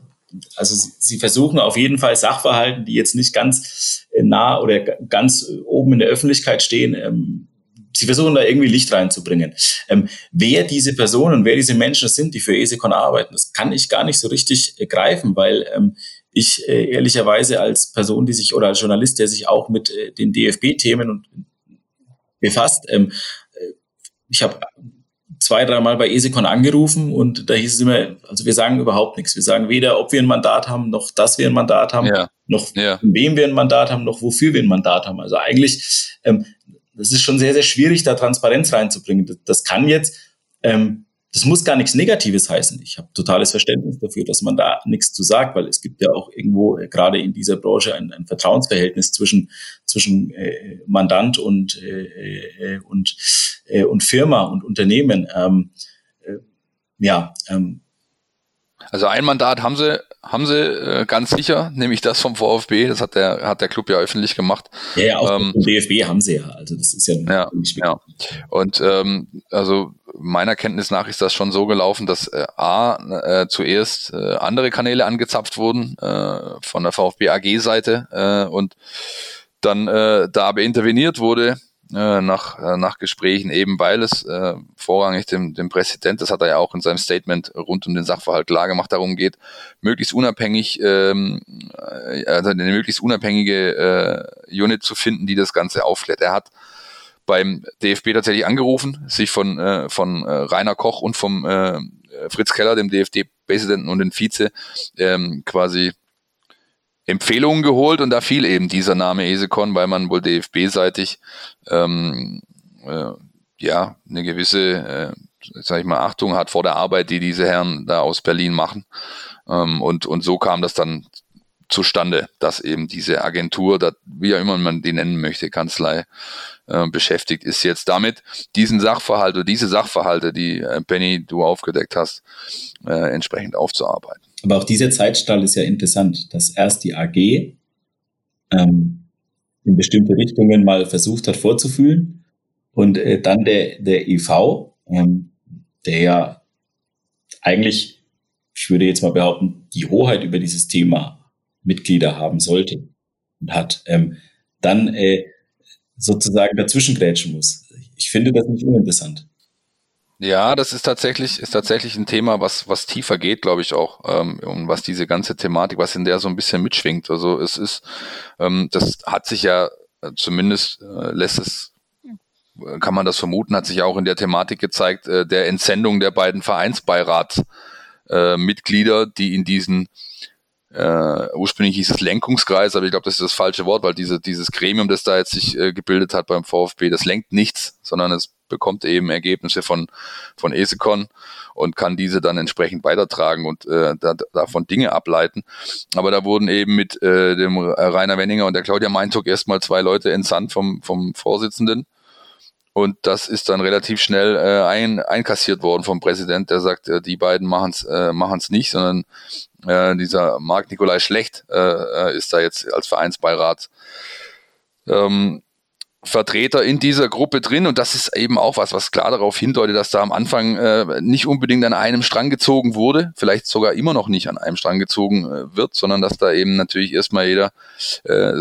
also sie, sie versuchen auf jeden Fall Sachverhalten, die jetzt nicht ganz äh, nah oder ganz oben in der Öffentlichkeit stehen, ähm, sie versuchen da irgendwie Licht reinzubringen. Ähm, wer diese Personen und wer diese Menschen sind, die für ESECON arbeiten, das kann ich gar nicht so richtig äh, greifen, weil ähm, ich äh, ehrlicherweise als Person, die sich oder als Journalist, der sich auch mit äh, den DFB-Themen befasst, ähm, äh, ich habe zwei, dreimal bei ESECON angerufen und da hieß es immer, also wir sagen überhaupt nichts. Wir sagen weder, ob wir ein Mandat haben, noch dass wir ein Mandat haben, ja. noch ja. von wem wir ein Mandat haben, noch wofür wir ein Mandat haben. Also eigentlich, ähm, das ist schon sehr, sehr schwierig, da Transparenz reinzubringen. Das, das kann jetzt ähm, das muss gar nichts Negatives heißen. Ich habe totales Verständnis dafür, dass man da nichts zu sagt, weil es gibt ja auch irgendwo äh, gerade in dieser Branche ein, ein Vertrauensverhältnis zwischen zwischen äh, Mandant und äh, äh, und äh, und Firma und Unternehmen. Ähm, äh, ja. Ähm, also ein Mandat haben sie haben sie äh, ganz sicher, nämlich das vom VfB. Das hat der hat der Club ja öffentlich gemacht. Ja, ja auch ähm, DFB haben sie ja. Also das ist ja, ja, ja. Und ähm, also meiner Kenntnis nach ist das schon so gelaufen, dass äh, A äh, zuerst äh, andere Kanäle angezapft wurden äh, von der VfB AG-Seite äh, und dann äh, da aber interveniert wurde nach, äh, nach Gesprächen, eben weil es äh, vorrangig dem, dem Präsident, das hat er ja auch in seinem Statement rund um den Sachverhalt klar gemacht, darum geht, möglichst unabhängig, ähm, äh, also eine möglichst unabhängige äh, Unit zu finden, die das Ganze aufklärt. Er hat beim DFB tatsächlich angerufen, sich von, äh, von äh, Rainer Koch und vom äh, Fritz Keller, dem DFB-Präsidenten und den Vize, ähm, quasi Empfehlungen geholt und da fiel eben dieser Name Esekon, weil man wohl DFB-seitig ähm, äh, ja eine gewisse, äh, sag ich mal, Achtung hat vor der Arbeit, die diese Herren da aus Berlin machen. Ähm, und, und so kam das dann zustande, dass eben diese Agentur, dat, wie auch immer man die nennen möchte, Kanzlei, äh, beschäftigt ist jetzt damit, diesen Sachverhalt oder diese Sachverhalte, die äh, Benny du aufgedeckt hast, äh, entsprechend aufzuarbeiten. Aber auch dieser Zeitstall ist ja interessant, dass erst die AG ähm, in bestimmte Richtungen mal versucht hat vorzufühlen und äh, dann der, der EV, ähm, der ja eigentlich, ich würde jetzt mal behaupten, die Hoheit über dieses Thema Mitglieder haben sollte und hat, ähm, dann äh, sozusagen dazwischen grätschen muss. Ich finde das nicht uninteressant. Ja, das ist tatsächlich, ist tatsächlich ein Thema, was, was tiefer geht, glaube ich auch, ähm, und was diese ganze Thematik, was in der so ein bisschen mitschwingt. Also es ist, ähm, das hat sich ja äh, zumindest äh, lässt es, kann man das vermuten, hat sich auch in der Thematik gezeigt, äh, der Entsendung der beiden Vereinsbeiratsmitglieder, äh, die in diesen äh, ursprünglich hieß es Lenkungskreis, aber ich glaube, das ist das falsche Wort, weil diese, dieses Gremium, das da jetzt sich äh, gebildet hat beim VfB, das lenkt nichts, sondern es bekommt eben Ergebnisse von, von ESECON und kann diese dann entsprechend weitertragen und äh, da, davon Dinge ableiten. Aber da wurden eben mit äh, dem Rainer Wenninger und der Claudia Meintuck erstmal zwei Leute entsandt vom, vom Vorsitzenden. Und das ist dann relativ schnell äh, ein, einkassiert worden vom Präsident, der sagt, äh, die beiden machen es äh, machen's nicht, sondern äh, dieser Marc Nikolai Schlecht äh, äh, ist da jetzt als Vereinsbeirat ähm, Vertreter in dieser Gruppe drin und das ist eben auch was, was klar darauf hindeutet, dass da am Anfang äh, nicht unbedingt an einem Strang gezogen wurde, vielleicht sogar immer noch nicht an einem Strang gezogen äh, wird, sondern dass da eben natürlich erstmal jeder äh,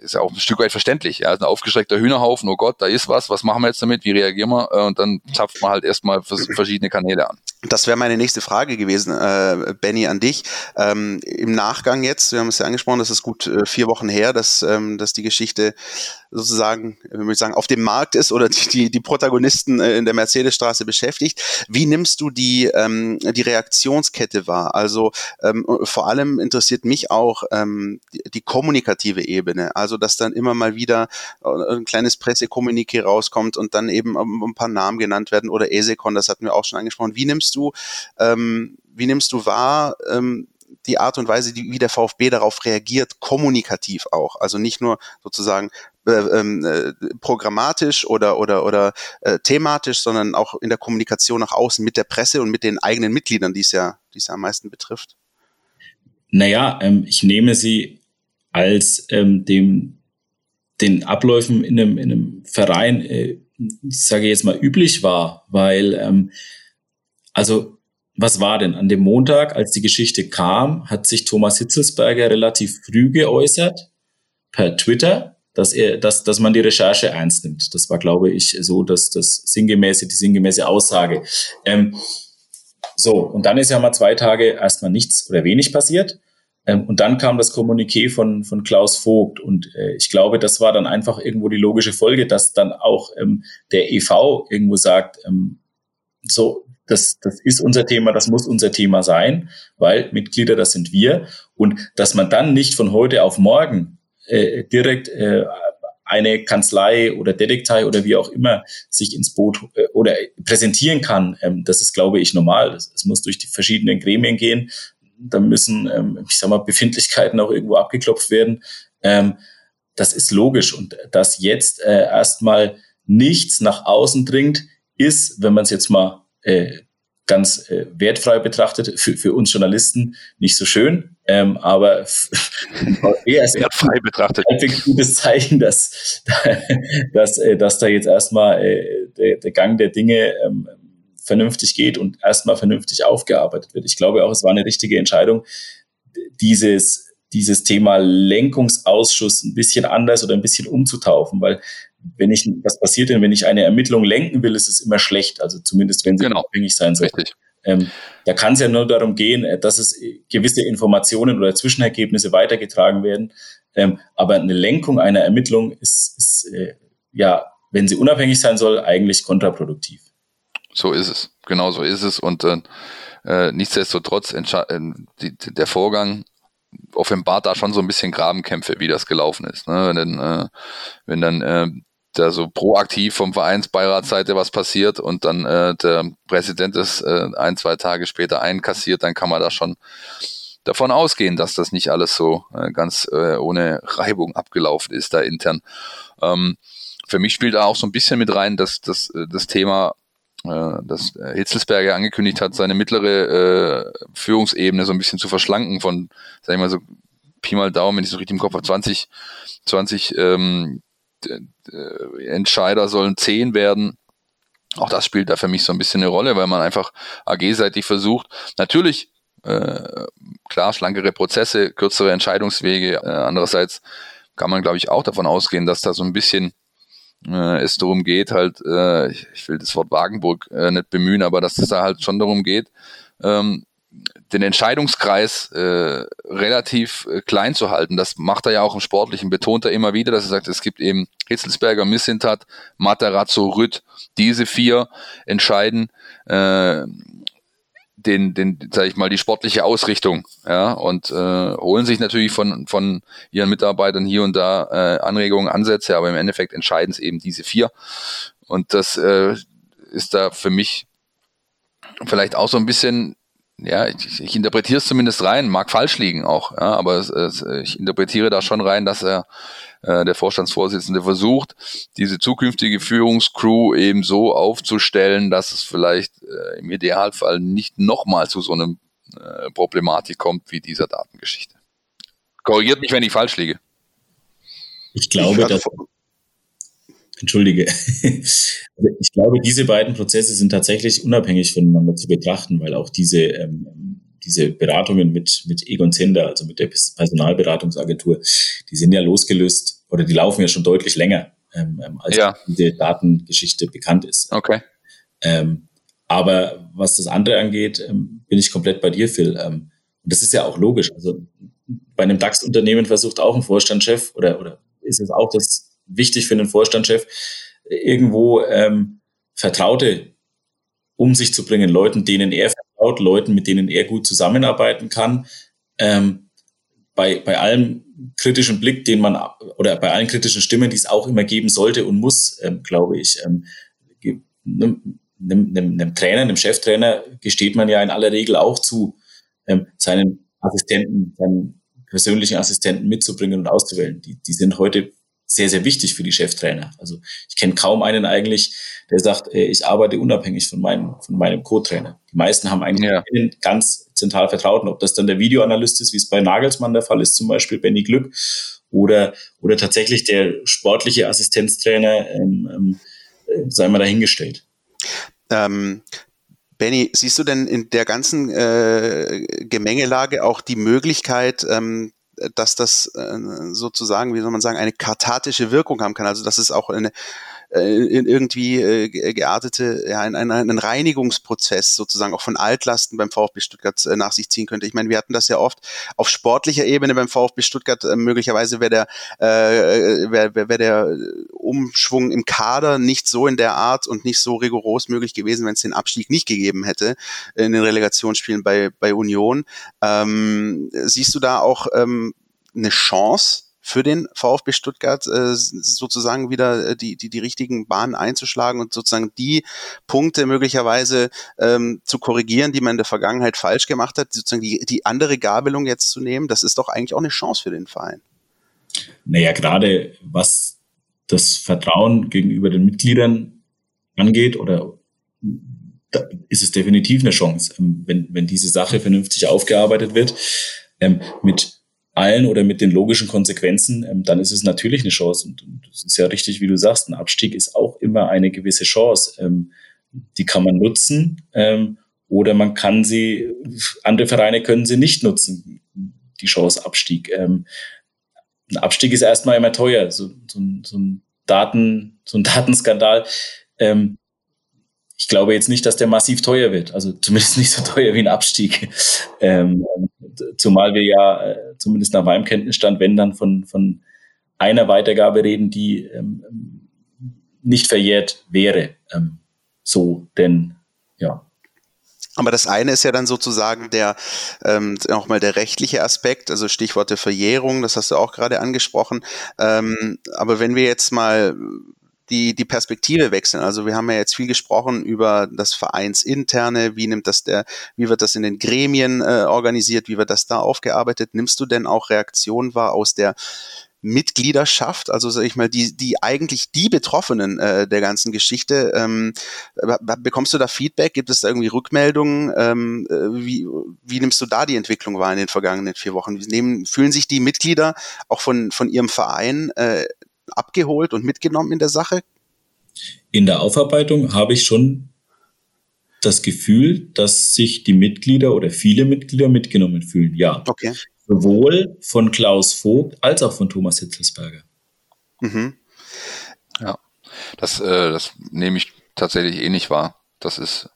ist ja auch ein Stück weit verständlich. Ja, ein aufgeschreckter Hühnerhaufen, oh Gott, da ist was, was machen wir jetzt damit, wie reagieren wir? Äh, und dann zapft man halt erstmal verschiedene Kanäle an. Das wäre meine nächste Frage gewesen, äh, Benny, an dich. Ähm, Im Nachgang jetzt, wir haben es ja angesprochen, das ist gut äh, vier Wochen her, dass, ähm, dass die Geschichte sozusagen, würde ich sagen, auf dem Markt ist oder die, die Protagonisten äh, in der Mercedesstraße beschäftigt. Wie nimmst du die, ähm, die Reaktionskette wahr? Also ähm, vor allem interessiert mich auch ähm, die, die kommunikative Ebene. Also dass dann immer mal wieder äh, ein kleines Pressekommuniqué rauskommt und dann eben ein paar Namen genannt werden oder Esekon, das hatten wir auch schon angesprochen. Wie nimmst du, ähm, wie nimmst du wahr, ähm, die Art und Weise, wie der VfB darauf reagiert, kommunikativ auch. Also nicht nur sozusagen äh, ähm, äh, programmatisch oder oder oder äh, thematisch, sondern auch in der Kommunikation nach außen mit der Presse und mit den eigenen Mitgliedern, die es ja, es ja am meisten betrifft. Naja, ähm, ich nehme sie als ähm, dem den Abläufen in einem, in einem Verein, äh, ich sage jetzt mal, üblich war, weil ähm, also was war denn? An dem Montag, als die Geschichte kam, hat sich Thomas Hitzelsberger relativ früh geäußert per Twitter, dass er, dass, dass man die Recherche ernst nimmt. Das war, glaube ich, so, dass das sinngemäße, die sinngemäße Aussage. Ähm, so, und dann ist ja mal zwei Tage erstmal nichts oder wenig passiert. Ähm, und dann kam das Kommuniqué von, von Klaus Vogt. Und äh, ich glaube, das war dann einfach irgendwo die logische Folge, dass dann auch ähm, der EV irgendwo sagt, ähm, so, das, das ist unser Thema, das muss unser Thema sein, weil Mitglieder, das sind wir. Und dass man dann nicht von heute auf morgen äh, direkt äh, eine Kanzlei oder Detektei oder wie auch immer sich ins Boot äh, oder präsentieren kann, ähm, das ist, glaube ich, normal. Es muss durch die verschiedenen Gremien gehen. Da müssen, ähm, ich sag mal, Befindlichkeiten auch irgendwo abgeklopft werden. Ähm, das ist logisch. Und dass jetzt äh, erstmal nichts nach außen dringt, ist, wenn man es jetzt mal äh, ganz äh, wertfrei betrachtet, für, für uns Journalisten nicht so schön, ähm, aber [LAUGHS] wertfrei betrachtet. Ein gutes Zeichen, dass, [LAUGHS] dass, äh, dass da jetzt erstmal äh, der, der Gang der Dinge ähm, vernünftig geht und erstmal vernünftig aufgearbeitet wird. Ich glaube auch, es war eine richtige Entscheidung, dieses, dieses Thema Lenkungsausschuss ein bisschen anders oder ein bisschen umzutaufen, weil wenn ich, was passiert denn, wenn ich eine Ermittlung lenken will, ist es immer schlecht. Also zumindest, wenn sie genau. abhängig sein soll. Richtig. Ähm, da kann es ja nur darum gehen, äh, dass es gewisse Informationen oder Zwischenergebnisse weitergetragen werden. Ähm, aber eine Lenkung einer Ermittlung ist, ist äh, ja, wenn sie unabhängig sein soll, eigentlich kontraproduktiv. So ist es. Genau so ist es. Und äh, äh nichtsdestotrotz äh, die, der Vorgang offenbart da schon so ein bisschen Grabenkämpfe, wie das gelaufen ist. Ne? Wenn dann, äh, wenn dann äh, da so proaktiv vom Vereinsbeiratsseite was passiert und dann äh, der Präsident es äh, ein, zwei Tage später einkassiert, dann kann man da schon davon ausgehen, dass das nicht alles so äh, ganz äh, ohne Reibung abgelaufen ist da intern. Ähm, für mich spielt da auch so ein bisschen mit rein, dass, dass äh, das Thema äh, dass Hitzelsberger angekündigt hat, seine mittlere äh, Führungsebene so ein bisschen zu verschlanken von, sag ich mal so, Pi mal Daumen, wenn ich so richtig im Kopf habe, 20, 20 ähm, Entscheider sollen 10 werden. Auch das spielt da für mich so ein bisschen eine Rolle, weil man einfach AG-seitig versucht, natürlich äh, klar, schlankere Prozesse, kürzere Entscheidungswege. Äh, andererseits kann man, glaube ich, auch davon ausgehen, dass da so ein bisschen äh, es darum geht, halt, äh, ich, ich, will das Wort Wagenburg äh, nicht bemühen, aber dass es da halt schon darum geht, ähm, den Entscheidungskreis äh, relativ äh, klein zu halten. Das macht er ja auch im Sportlichen, betont er immer wieder, dass er sagt, es gibt eben Hitzelsberger, Missintat, Materazzo, Rütt, diese vier entscheiden äh, den, den, sag ich mal, die sportliche Ausrichtung, ja, und äh, holen sich natürlich von, von ihren Mitarbeitern hier und da äh, Anregungen, Ansätze, aber im Endeffekt entscheiden es eben diese vier. Und das äh, ist da für mich vielleicht auch so ein bisschen ja, ich, ich interpretiere es zumindest rein, mag falsch liegen auch, ja, aber es, es, ich interpretiere da schon rein, dass er äh, der Vorstandsvorsitzende versucht, diese zukünftige Führungscrew eben so aufzustellen, dass es vielleicht äh, im Idealfall nicht nochmal zu so einer äh, Problematik kommt wie dieser Datengeschichte. Korrigiert mich, wenn ich falsch liege. Ich glaube, dass, Entschuldige. Also ich glaube, diese beiden Prozesse sind tatsächlich unabhängig voneinander zu betrachten, weil auch diese, ähm, diese Beratungen mit, mit Egon Zender, also mit der Personalberatungsagentur, die sind ja losgelöst oder die laufen ja schon deutlich länger, ähm, ähm als ja. diese Datengeschichte bekannt ist. Okay. Ähm, aber was das andere angeht, ähm, bin ich komplett bei dir, Phil. Ähm, und das ist ja auch logisch. Also bei einem DAX-Unternehmen versucht auch ein Vorstandschef oder, oder ist es auch das wichtig für einen Vorstandschef, irgendwo ähm, Vertraute um sich zu bringen, Leuten, denen er vertraut, Leuten, mit denen er gut zusammenarbeiten kann. Ähm, bei, bei allem kritischen Blick, den man oder bei allen kritischen Stimmen, die es auch immer geben sollte und muss, ähm, glaube ich, ähm, einem, einem, einem Trainer, einem Cheftrainer gesteht man ja in aller Regel auch zu, ähm, seinen Assistenten, seinen persönlichen Assistenten mitzubringen und auszuwählen. Die, die sind heute sehr, sehr wichtig für die Cheftrainer. Also ich kenne kaum einen eigentlich, der sagt, äh, ich arbeite unabhängig von meinem, von meinem Co-Trainer. Die meisten haben eigentlich ja. einen ganz zentral Vertrauten, ob das dann der Videoanalyst ist, wie es bei Nagelsmann der Fall ist, zum Beispiel Benny Glück, oder, oder tatsächlich der sportliche Assistenztrainer, ähm, ähm, äh, sei mal dahingestellt. Ähm, Benny, siehst du denn in der ganzen äh, Gemengelage auch die Möglichkeit, ähm, dass das äh, sozusagen, wie soll man sagen, eine kathartische Wirkung haben kann. Also dass es auch eine in irgendwie äh, geartete, ja, einen, einen Reinigungsprozess sozusagen auch von Altlasten beim VfB Stuttgart äh, nach sich ziehen könnte. Ich meine, wir hatten das ja oft auf sportlicher Ebene beim VfB Stuttgart. Äh, möglicherweise wäre der, äh, wär, wär, wär der Umschwung im Kader nicht so in der Art und nicht so rigoros möglich gewesen, wenn es den Abstieg nicht gegeben hätte in den Relegationsspielen bei, bei Union. Ähm, siehst du da auch ähm, eine Chance für den VfB Stuttgart äh, sozusagen wieder äh, die, die, die richtigen Bahnen einzuschlagen und sozusagen die Punkte möglicherweise ähm, zu korrigieren, die man in der Vergangenheit falsch gemacht hat, sozusagen die, die andere Gabelung jetzt zu nehmen, das ist doch eigentlich auch eine Chance für den Verein. Naja, gerade was das Vertrauen gegenüber den Mitgliedern angeht oder da ist es definitiv eine Chance, wenn, wenn diese Sache vernünftig aufgearbeitet wird, ähm, mit allen oder mit den logischen Konsequenzen, ähm, dann ist es natürlich eine Chance. Und, und das ist ja richtig, wie du sagst, ein Abstieg ist auch immer eine gewisse Chance. Ähm, die kann man nutzen ähm, oder man kann sie, andere Vereine können sie nicht nutzen, die Chance Abstieg. Ähm, ein Abstieg ist erstmal immer teuer. So, so, so ein Daten, so ein Datenskandal ähm, ich glaube jetzt nicht, dass der massiv teuer wird. Also zumindest nicht so teuer wie ein Abstieg. Ähm, zumal wir ja, äh, zumindest nach meinem Kenntnisstand, wenn dann von, von einer Weitergabe reden, die ähm, nicht verjährt wäre. Ähm, so, denn ja. Aber das eine ist ja dann sozusagen der ähm, auch mal der rechtliche Aspekt, also Stichworte Verjährung, das hast du auch gerade angesprochen. Ähm, aber wenn wir jetzt mal die, die Perspektive wechseln. Also wir haben ja jetzt viel gesprochen über das Vereinsinterne, wie nimmt das der, wie wird das in den Gremien äh, organisiert, wie wird das da aufgearbeitet? Nimmst du denn auch Reaktionen wahr aus der Mitgliederschaft, also sag ich mal, die, die eigentlich die Betroffenen äh, der ganzen Geschichte, ähm, bekommst du da Feedback? Gibt es da irgendwie Rückmeldungen? Ähm, äh, wie, wie nimmst du da die Entwicklung wahr in den vergangenen vier Wochen? Nehmen, fühlen sich die Mitglieder auch von, von ihrem Verein äh, abgeholt und mitgenommen in der Sache? In der Aufarbeitung habe ich schon das Gefühl, dass sich die Mitglieder oder viele Mitglieder mitgenommen fühlen. Ja. Okay. Sowohl von Klaus Vogt als auch von Thomas Hitzelsberger. Mhm. Ja, das, äh, das nehme ich tatsächlich eh nicht wahr. Das ist,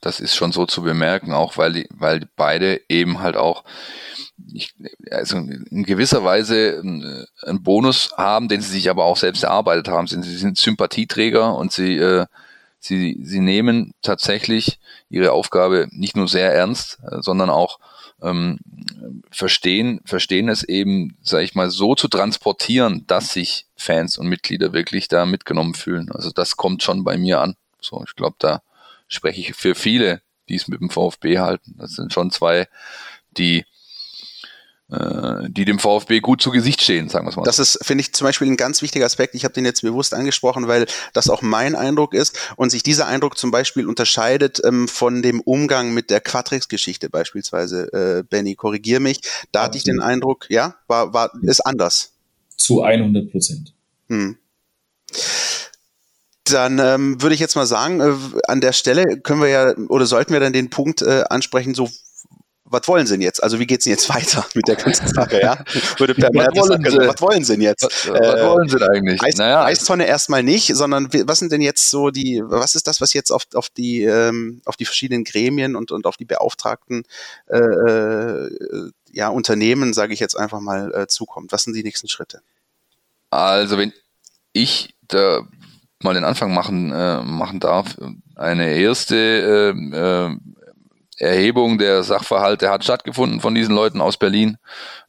das ist schon so zu bemerken, auch weil die, weil beide eben halt auch ich, also in gewisser Weise einen Bonus haben, den sie sich aber auch selbst erarbeitet haben. Sie sind Sympathieträger und sie, äh, sie, sie nehmen tatsächlich ihre Aufgabe nicht nur sehr ernst, äh, sondern auch ähm, verstehen, verstehen es eben, sage ich mal, so zu transportieren, dass sich Fans und Mitglieder wirklich da mitgenommen fühlen. Also das kommt schon bei mir an. So, ich glaube, da spreche ich für viele, die es mit dem VfB halten. Das sind schon zwei, die äh, die dem VfB gut zu Gesicht stehen, sagen wir es mal. Das ist, finde ich, zum Beispiel ein ganz wichtiger Aspekt. Ich habe den jetzt bewusst angesprochen, weil das auch mein Eindruck ist und sich dieser Eindruck zum Beispiel unterscheidet ähm, von dem Umgang mit der Quatrix-Geschichte beispielsweise. Äh, Benny, korrigier mich. Da hatte ich den Eindruck, ja, war, war, ist anders. Zu 100 Prozent. Hm. Dann ähm, würde ich jetzt mal sagen, äh, an der Stelle können wir ja oder sollten wir dann den Punkt äh, ansprechen, so was wollen sie denn jetzt? Also wie geht's denn jetzt weiter mit der ganzen Sache, ja? Würde per was, wollen sagen, was wollen sie denn jetzt? Was, was äh, wollen sie denn eigentlich? Eis, naja. Eistonne erstmal nicht, sondern was sind denn jetzt so die, was ist das, was jetzt auf, auf die ähm, auf die verschiedenen Gremien und, und auf die Beauftragten äh, äh ja, Unternehmen, sage ich jetzt einfach mal, äh, zukommt? Was sind die nächsten Schritte? Also wenn ich da mal den Anfang machen, äh, machen darf, eine erste äh, äh, Erhebung der Sachverhalte hat stattgefunden von diesen Leuten aus Berlin.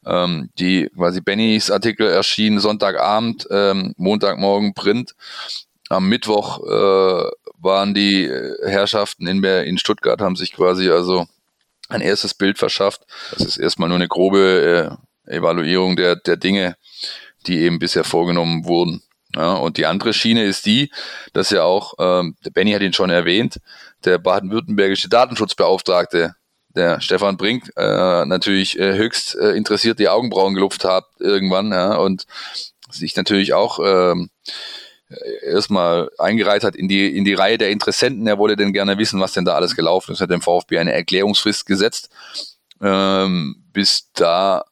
Ähm, die quasi Bennys Artikel erschien Sonntagabend, ähm, Montagmorgen Print. Am Mittwoch äh, waren die Herrschaften in, in Stuttgart, haben sich quasi also ein erstes Bild verschafft. Das ist erstmal nur eine grobe äh, Evaluierung der, der Dinge, die eben bisher vorgenommen wurden. Ja, und die andere Schiene ist die, dass ja auch, ähm, der Benny hat ihn schon erwähnt, der baden-württembergische Datenschutzbeauftragte, der Stefan Brink, äh, natürlich äh, höchst äh, interessiert die Augenbrauen gelupft hat irgendwann ja, und sich natürlich auch ähm, erstmal eingereiht hat in die, in die Reihe der Interessenten. Er wollte denn gerne wissen, was denn da alles gelaufen ist. Er hat dem VfB eine Erklärungsfrist gesetzt, ähm, bis da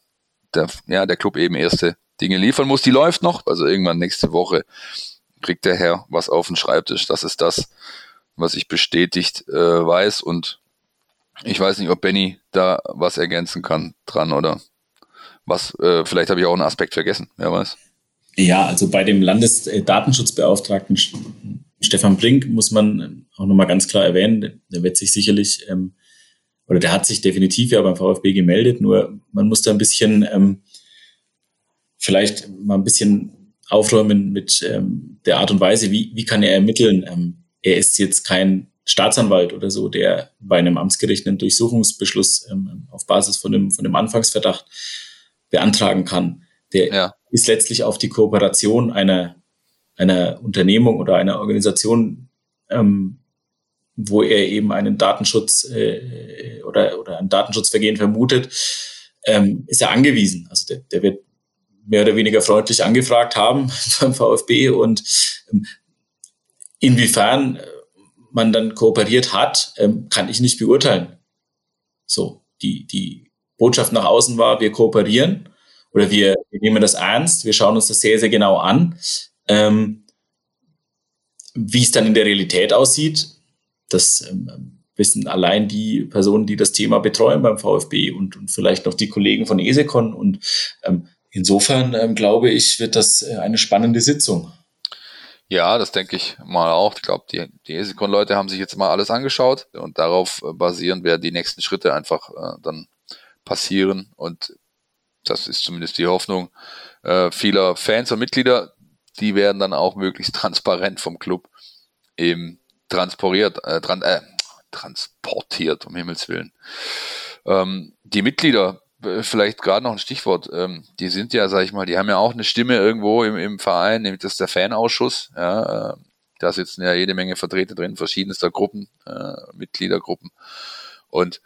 der, ja, der Club eben erste Dinge liefern muss. Die läuft noch, also irgendwann nächste Woche kriegt der Herr was auf den Schreibtisch. Das ist das, was ich bestätigt äh, weiß und ich weiß nicht, ob Benny da was ergänzen kann dran oder was, äh, vielleicht habe ich auch einen Aspekt vergessen, wer weiß. Ja, also bei dem Landesdatenschutzbeauftragten Stefan Brink muss man auch nochmal ganz klar erwähnen, der wird sich sicherlich, ähm, oder der hat sich definitiv ja beim VfB gemeldet, nur man muss da ein bisschen ähm, vielleicht mal ein bisschen aufräumen mit ähm, der Art und Weise, wie, wie kann er ermitteln. Ähm, er ist jetzt kein Staatsanwalt oder so, der bei einem Amtsgericht einen Durchsuchungsbeschluss ähm, auf Basis von dem, von dem Anfangsverdacht beantragen kann. Der ja. ist letztlich auf die Kooperation einer, einer Unternehmung oder einer Organisation, ähm, wo er eben einen Datenschutz äh, oder, oder ein Datenschutzvergehen vermutet, ähm, ist er angewiesen. Also der, der wird mehr oder weniger freundlich angefragt haben [LAUGHS] beim VfB und ähm, inwiefern äh, man dann kooperiert hat, ähm, kann ich nicht beurteilen. So, die, die Botschaft nach außen war, wir kooperieren oder wir, wir nehmen das ernst, wir schauen uns das sehr, sehr genau an. Ähm, wie es dann in der Realität aussieht, das ähm, wissen allein die Personen, die das Thema betreuen beim VfB und, und vielleicht noch die Kollegen von ESECON und ähm, Insofern ähm, glaube ich, wird das äh, eine spannende Sitzung. Ja, das denke ich mal auch. Ich glaube, die, die ESICON-Leute haben sich jetzt mal alles angeschaut und darauf äh, basierend werden die nächsten Schritte einfach äh, dann passieren. Und das ist zumindest die Hoffnung äh, vieler Fans und Mitglieder. Die werden dann auch möglichst [LAUGHS] transparent vom Club eben transportiert, äh, tran äh, transportiert, um Himmels Willen. Ähm, die Mitglieder vielleicht gerade noch ein Stichwort. Ähm, die sind ja, sag ich mal, die haben ja auch eine Stimme irgendwo im, im Verein, nämlich das ist der Fanausschuss. Ja, äh, da sitzen ja jede Menge Vertreter drin, verschiedenster Gruppen, äh, Mitgliedergruppen. Und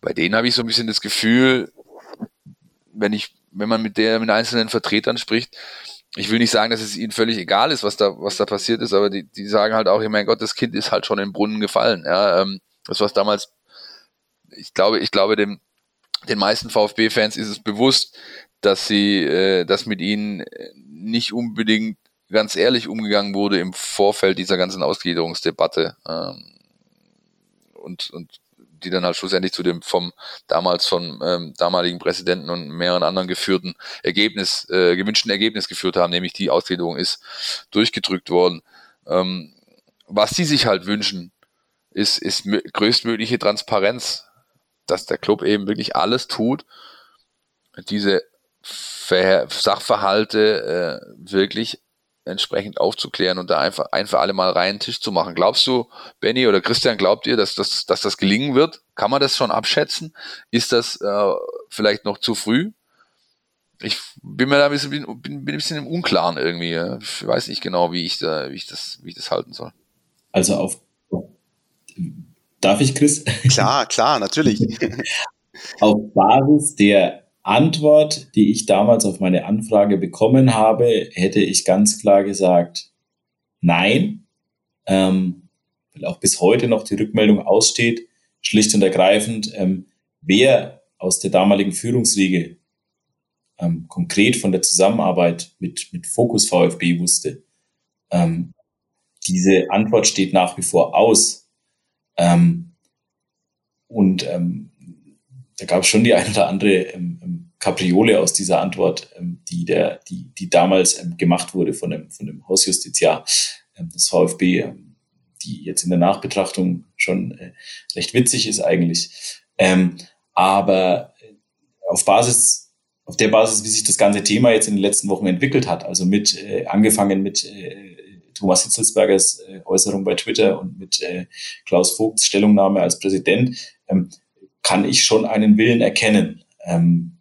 bei denen habe ich so ein bisschen das Gefühl, wenn ich, wenn man mit der, mit einzelnen Vertretern spricht, ich will nicht sagen, dass es ihnen völlig egal ist, was da, was da passiert ist, aber die, die sagen halt auch, ja, mein Gott, das Kind ist halt schon im Brunnen gefallen. Ja, ähm, das was damals, ich glaube, ich glaube dem, den meisten VfB-Fans ist es bewusst, dass sie, äh, dass mit ihnen nicht unbedingt ganz ehrlich umgegangen wurde im Vorfeld dieser ganzen Ausgliederungsdebatte ähm, und, und die dann halt schlussendlich zu dem vom damals von ähm, damaligen Präsidenten und mehreren anderen geführten Ergebnis, äh, gewünschten Ergebnis geführt haben, nämlich die Ausgliederung ist durchgedrückt worden. Ähm, was sie sich halt wünschen, ist, ist größtmögliche Transparenz dass der Club eben wirklich alles tut, diese Ver Sachverhalte äh, wirklich entsprechend aufzuklären und da einfach ein für alle Mal reinen Tisch zu machen. Glaubst du, Benny oder Christian, glaubt ihr, dass das, dass das gelingen wird? Kann man das schon abschätzen? Ist das äh, vielleicht noch zu früh? Ich bin mir da ein bisschen, bin, bin ein bisschen im Unklaren irgendwie. Ich weiß nicht genau, wie ich da, wie ich das, wie ich das halten soll. Also auf Darf ich, Chris? Klar, klar, natürlich. [LAUGHS] Auf Basis der Antwort, die ich damals auf meine Anfrage bekommen habe, hätte ich ganz klar gesagt, nein, ähm, weil auch bis heute noch die Rückmeldung aussteht, schlicht und ergreifend, ähm, wer aus der damaligen Führungsriege ähm, konkret von der Zusammenarbeit mit, mit Fokus VfB wusste, ähm, diese Antwort steht nach wie vor aus. Ähm, und ähm, da gab es schon die ein oder andere ähm, ähm, Kapriole aus dieser Antwort, ähm, die, der, die, die damals ähm, gemacht wurde von dem, von dem Hausjustiziar ähm, des VfB, ähm, die jetzt in der Nachbetrachtung schon äh, recht witzig ist eigentlich. Ähm, aber äh, auf Basis, auf der Basis, wie sich das ganze Thema jetzt in den letzten Wochen entwickelt hat, also mit äh, angefangen mit äh, Thomas Hitzelsbergers äh, Äußerung bei Twitter und mit äh, Klaus Vogts Stellungnahme als Präsident, ähm, kann ich schon einen Willen erkennen, ähm,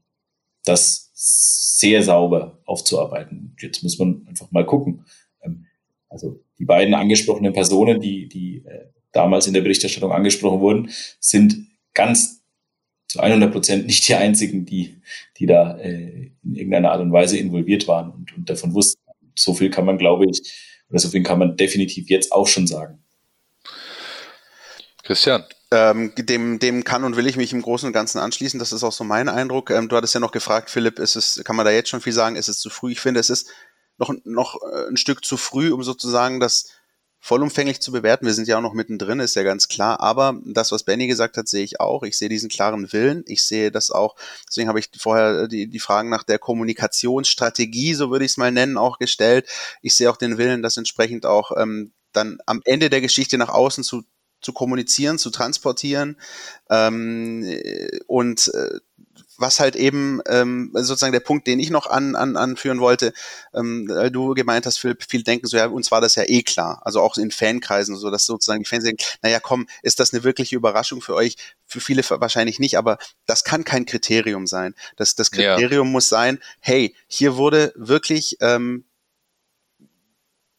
das sehr sauber aufzuarbeiten. Jetzt muss man einfach mal gucken. Ähm, also die beiden angesprochenen Personen, die, die äh, damals in der Berichterstattung angesprochen wurden, sind ganz zu 100 Prozent nicht die einzigen, die, die da äh, in irgendeiner Art und Weise involviert waren und, und davon wussten. So viel kann man, glaube ich, so viel kann man definitiv jetzt auch schon sagen. Christian. Ähm, dem, dem kann und will ich mich im Großen und Ganzen anschließen. Das ist auch so mein Eindruck. Ähm, du hattest ja noch gefragt, Philipp, ist es, kann man da jetzt schon viel sagen? Ist es zu früh? Ich finde, es ist noch, noch äh, ein Stück zu früh, um sozusagen das vollumfänglich zu bewerten. Wir sind ja auch noch mittendrin, ist ja ganz klar. Aber das, was Benny gesagt hat, sehe ich auch. Ich sehe diesen klaren Willen. Ich sehe das auch. Deswegen habe ich vorher die, die Fragen nach der Kommunikationsstrategie, so würde ich es mal nennen, auch gestellt. Ich sehe auch den Willen, das entsprechend auch ähm, dann am Ende der Geschichte nach außen zu zu kommunizieren, zu transportieren ähm, und äh, was halt eben ähm, sozusagen der Punkt, den ich noch an, an, anführen wollte, ähm, du gemeint hast, Philipp, viel denken so, ja, uns war das ja eh klar, also auch in Fankreisen so, dass sozusagen die Fans denken, naja, komm, ist das eine wirkliche Überraschung für euch? Für viele wahrscheinlich nicht, aber das kann kein Kriterium sein. Das, das Kriterium ja. muss sein, hey, hier wurde wirklich ähm,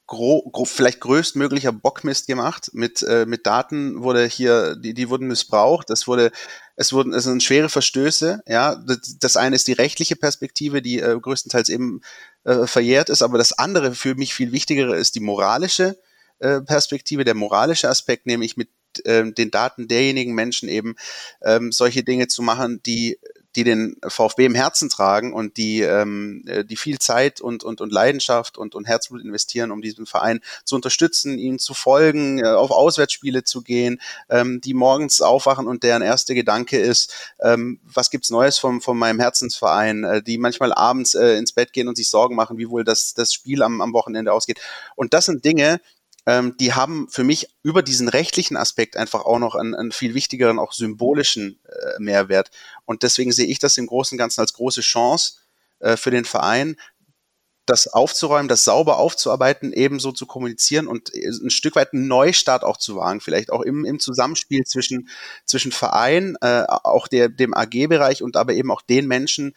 gro, gro, vielleicht größtmöglicher Bockmist gemacht. Mit, äh, mit Daten wurde hier, die, die wurden missbraucht. Es wurde, es wurden, es sind schwere Verstöße. Ja, das, das eine ist die rechtliche Perspektive, die äh, größtenteils eben äh, verjährt ist. Aber das andere für mich viel wichtigere ist die moralische äh, Perspektive, der moralische Aspekt, nämlich mit äh, den Daten derjenigen Menschen eben ähm, solche Dinge zu machen, die die den VfB im Herzen tragen und die, ähm, äh, die viel Zeit und, und, und Leidenschaft und, und Herzblut investieren, um diesen Verein zu unterstützen, ihnen zu folgen, äh, auf Auswärtsspiele zu gehen, ähm, die morgens aufwachen und deren erster Gedanke ist, ähm, was gibt's Neues vom, von meinem Herzensverein, äh, die manchmal abends äh, ins Bett gehen und sich Sorgen machen, wie wohl das, das Spiel am, am Wochenende ausgeht. Und das sind Dinge, ähm, die haben für mich über diesen rechtlichen Aspekt einfach auch noch einen, einen viel wichtigeren, auch symbolischen äh, Mehrwert. Und deswegen sehe ich das im Großen und Ganzen als große Chance äh, für den Verein, das aufzuräumen, das sauber aufzuarbeiten, ebenso zu kommunizieren und äh, ein Stück weit einen Neustart auch zu wagen, vielleicht auch im, im Zusammenspiel zwischen, zwischen Verein, äh, auch der, dem AG-Bereich und aber eben auch den Menschen,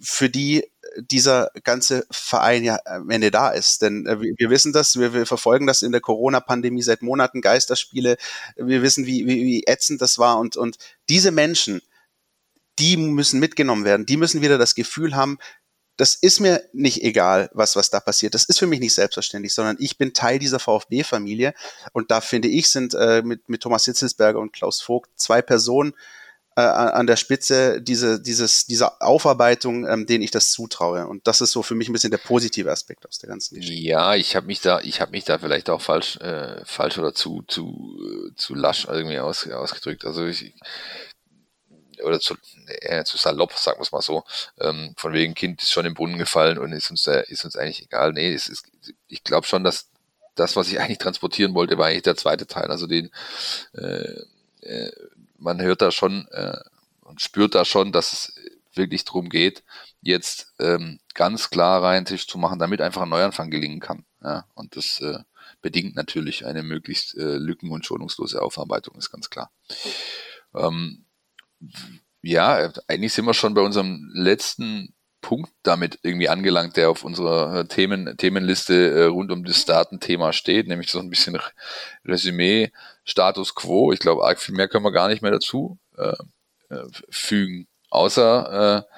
für die dieser ganze Verein ja am Ende da ist. Denn äh, wir wissen das, wir, wir verfolgen das in der Corona-Pandemie seit Monaten, Geisterspiele, wir wissen, wie, wie, wie ätzend das war und, und diese Menschen, die müssen mitgenommen werden, die müssen wieder das Gefühl haben, das ist mir nicht egal, was, was da passiert. Das ist für mich nicht selbstverständlich, sondern ich bin Teil dieser VfB-Familie. Und da finde ich, sind äh, mit, mit Thomas Hitzelsberger und Klaus Vogt zwei Personen, äh, an der Spitze diese, dieses, diese Aufarbeitung, ähm, denen ich das zutraue. Und das ist so für mich ein bisschen der positive Aspekt aus der ganzen Geschichte. Ja, ich habe mich da, ich habe mich da vielleicht auch falsch, äh, falsch oder zu, zu, zu lasch irgendwie aus, ausgedrückt. Also ich, oder zu, äh, zu salopp, sagen wir es mal so, ähm, von wegen Kind ist schon im Brunnen gefallen und ist uns, äh, ist uns eigentlich egal. Nee, es ist, ich glaube schon, dass das, was ich eigentlich transportieren wollte, war eigentlich der zweite Teil, also den äh, äh, man hört da schon äh, und spürt da schon, dass es wirklich darum geht, jetzt ähm, ganz klar rein Tisch zu machen, damit einfach ein Neuanfang gelingen kann. Ja? Und das äh, bedingt natürlich eine möglichst äh, lücken- und schonungslose Aufarbeitung, ist ganz klar. Ähm, ja, eigentlich sind wir schon bei unserem letzten Punkt damit irgendwie angelangt, der auf unserer äh, Themen, Themenliste äh, rund um das Datenthema steht, nämlich so ein bisschen Resümee, Status Quo. Ich glaube, arg viel mehr können wir gar nicht mehr dazu äh, äh fügen, außer äh,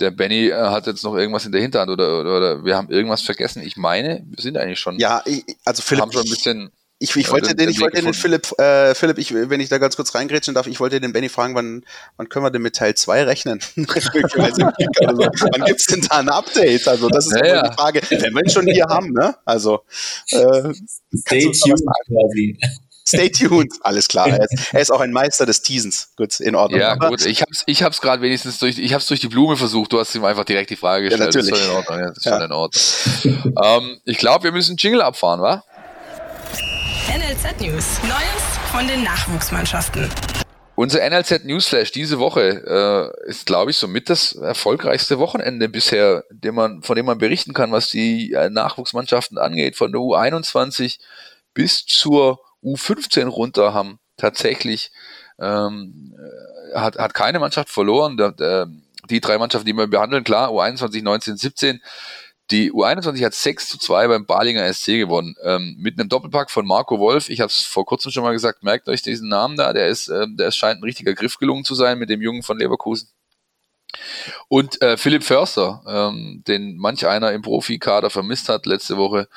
der Benny äh, hat jetzt noch irgendwas in der Hinterhand oder, oder, oder wir haben irgendwas vergessen. Ich meine, wir sind eigentlich schon. Ja, ich, also Philipp. Haben schon ein bisschen. Ich, ich wollte den, ich wollte den Philipp, äh, Philipp, ich, wenn ich da ganz kurz reingrätschen darf, ich wollte den Benny fragen, wann, wann können wir denn mit Teil 2 rechnen? [LAUGHS] wann gibt's denn da ein Update? Also, das ist ja, ja. die Frage, wenn wir ihn schon hier haben, ne? Also, äh, Stay tuned quasi. Stay tuned. Alles klar. Er ist, er ist, auch ein Meister des Teasens. Gut, in Ordnung. Ja, gut. Ich hab's, ich hab's gerade wenigstens durch, ich hab's durch die Blume versucht. Du hast ihm einfach direkt die Frage gestellt. Ja, natürlich. Das ist schon in Ordnung. Ja, das ist ja. schon in Ordnung. ähm, ich glaube, wir müssen Jingle abfahren, wa? NLZ News. Neues von den Nachwuchsmannschaften. Unser NLZ Newsflash diese Woche äh, ist, glaube ich, somit das erfolgreichste Wochenende bisher, dem man, von dem man berichten kann, was die äh, Nachwuchsmannschaften angeht. Von der U21 bis zur U15 runter haben tatsächlich ähm, äh, hat, hat keine Mannschaft verloren. Der, der, die drei Mannschaften, die wir behandeln, klar, U21, 19, 17. Die U21 hat 6 zu 2 beim Balinger SC gewonnen. Ähm, mit einem Doppelpack von Marco Wolf. Ich habe es vor kurzem schon mal gesagt, merkt euch diesen Namen da. Der ist, äh, der scheint ein richtiger Griff gelungen zu sein mit dem Jungen von Leverkusen. Und äh, Philipp Förster, ähm, den manch einer im Profikader vermisst hat letzte Woche,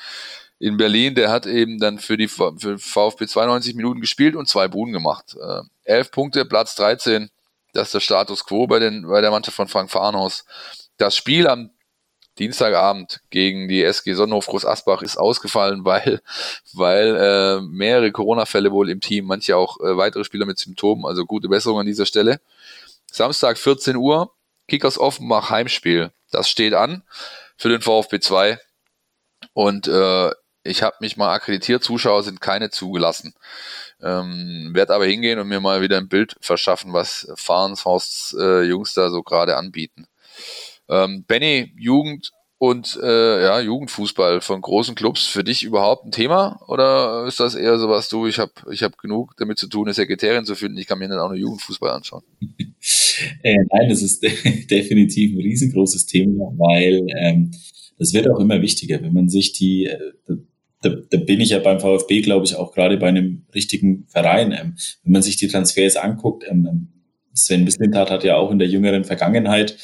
in Berlin, der hat eben dann für die für VfB 92 Minuten gespielt und zwei Buden gemacht. Äh, elf Punkte, Platz 13, das ist der Status quo bei, den, bei der Mannschaft von Frank Farnhaus. Das Spiel am Dienstagabend gegen die SG Sonnenhof Groß Asbach ist ausgefallen, [LAUGHS] weil, weil äh, mehrere Corona-Fälle wohl im Team, manche auch äh, weitere Spieler mit Symptomen, also gute Besserung an dieser Stelle. Samstag 14 Uhr, Kickers Offenbach Heimspiel. Das steht an für den VfB 2. Und äh, ich habe mich mal akkreditiert, Zuschauer sind keine zugelassen. Ähm, werde aber hingehen und mir mal wieder ein Bild verschaffen, was Fahrenshorsts äh, Jungs da so gerade anbieten. Ähm, Benny, Jugend und äh, ja, Jugendfußball von großen Clubs für dich überhaupt ein Thema? Oder ist das eher so was du, ich habe ich hab genug damit zu tun, eine Sekretärin zu finden, ich kann mir dann auch nur Jugendfußball anschauen? [LAUGHS] äh, nein, das ist [LAUGHS] definitiv ein riesengroßes Thema, weil ähm, das wird auch immer wichtiger, wenn man sich die, äh, da, da bin ich ja beim VfB, glaube ich, auch gerade bei einem richtigen Verein. Ähm, wenn man sich die Transfers anguckt, ähm, ähm Sven Mislintat hat ja auch in der jüngeren Vergangenheit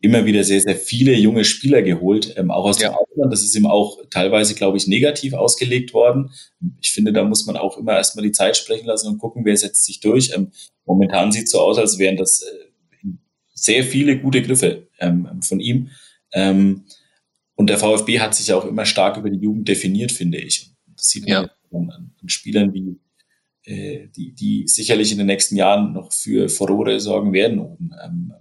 immer wieder sehr, sehr viele junge Spieler geholt, ähm, auch aus ja. dem Ausland. Das ist ihm auch teilweise, glaube ich, negativ ausgelegt worden. Ich finde, da muss man auch immer erstmal die Zeit sprechen lassen und gucken, wer setzt sich durch. Ähm, momentan sieht es so aus, als wären das äh, sehr viele gute Griffe ähm, von ihm. Ähm, und der VfB hat sich auch immer stark über die Jugend definiert, finde ich. Das sieht man ja. an, an, Spielern wie, äh, die, die sicherlich in den nächsten Jahren noch für Furore sorgen werden oben. Ähm,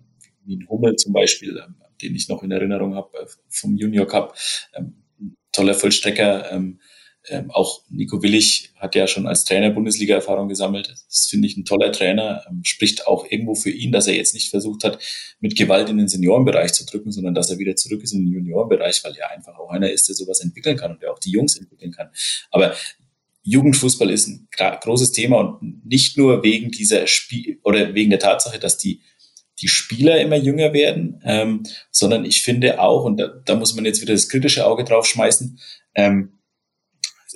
wie ein Hummel zum Beispiel, ähm, den ich noch in Erinnerung habe äh, vom Junior Cup. Ähm, toller Vollstrecker. Ähm, auch Nico Willig hat ja schon als Trainer Bundesliga-Erfahrung gesammelt. Das finde ich ein toller Trainer. Spricht auch irgendwo für ihn, dass er jetzt nicht versucht hat, mit Gewalt in den Seniorenbereich zu drücken, sondern dass er wieder zurück ist in den Juniorenbereich, weil er einfach auch einer ist, der sowas entwickeln kann und der auch die Jungs entwickeln kann. Aber Jugendfußball ist ein großes Thema und nicht nur wegen dieser Spiel oder wegen der Tatsache, dass die die Spieler immer jünger werden, ähm, sondern ich finde auch, und da, da muss man jetzt wieder das kritische Auge drauf schmeißen, ähm,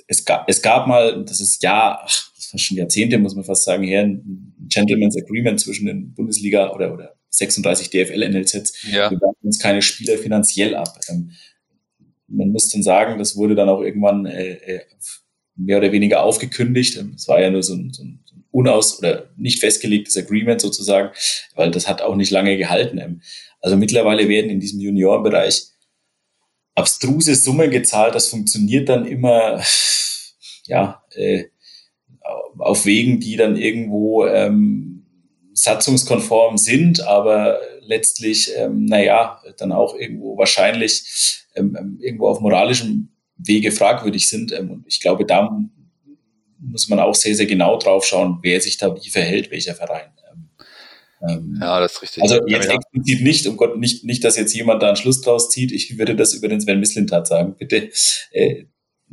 es gab, es gab mal, das ist ja, ach, das war schon Jahrzehnte, muss man fast sagen, her, ein Gentleman's Agreement zwischen den Bundesliga oder, oder 36 DFL-NLZs. Ja. Wir gaben uns keine Spieler finanziell ab. Ähm, man muss dann sagen, das wurde dann auch irgendwann äh, äh mehr oder weniger aufgekündigt. Ähm, es war ja nur so ein, so ein unaus- oder nicht festgelegtes Agreement sozusagen, weil das hat auch nicht lange gehalten. Ähm, also mittlerweile werden in diesem Juniorenbereich abstruse Summen gezahlt. Das funktioniert dann immer, ja, äh, auf Wegen, die dann irgendwo ähm, satzungskonform sind, aber letztlich, ähm, naja, dann auch irgendwo wahrscheinlich ähm, ähm, irgendwo auf moralischem Wege fragwürdig sind. Ähm, und ich glaube, da muss man auch sehr, sehr genau drauf schauen, wer sich da wie verhält, welcher Verein. Ähm, ja, das ist richtig. Also jetzt ja. explizit nicht, um Gott, nicht, nicht, dass jetzt jemand da einen Schluss draus zieht. Ich würde das über den Sven Mislintat sagen. Bitte, äh,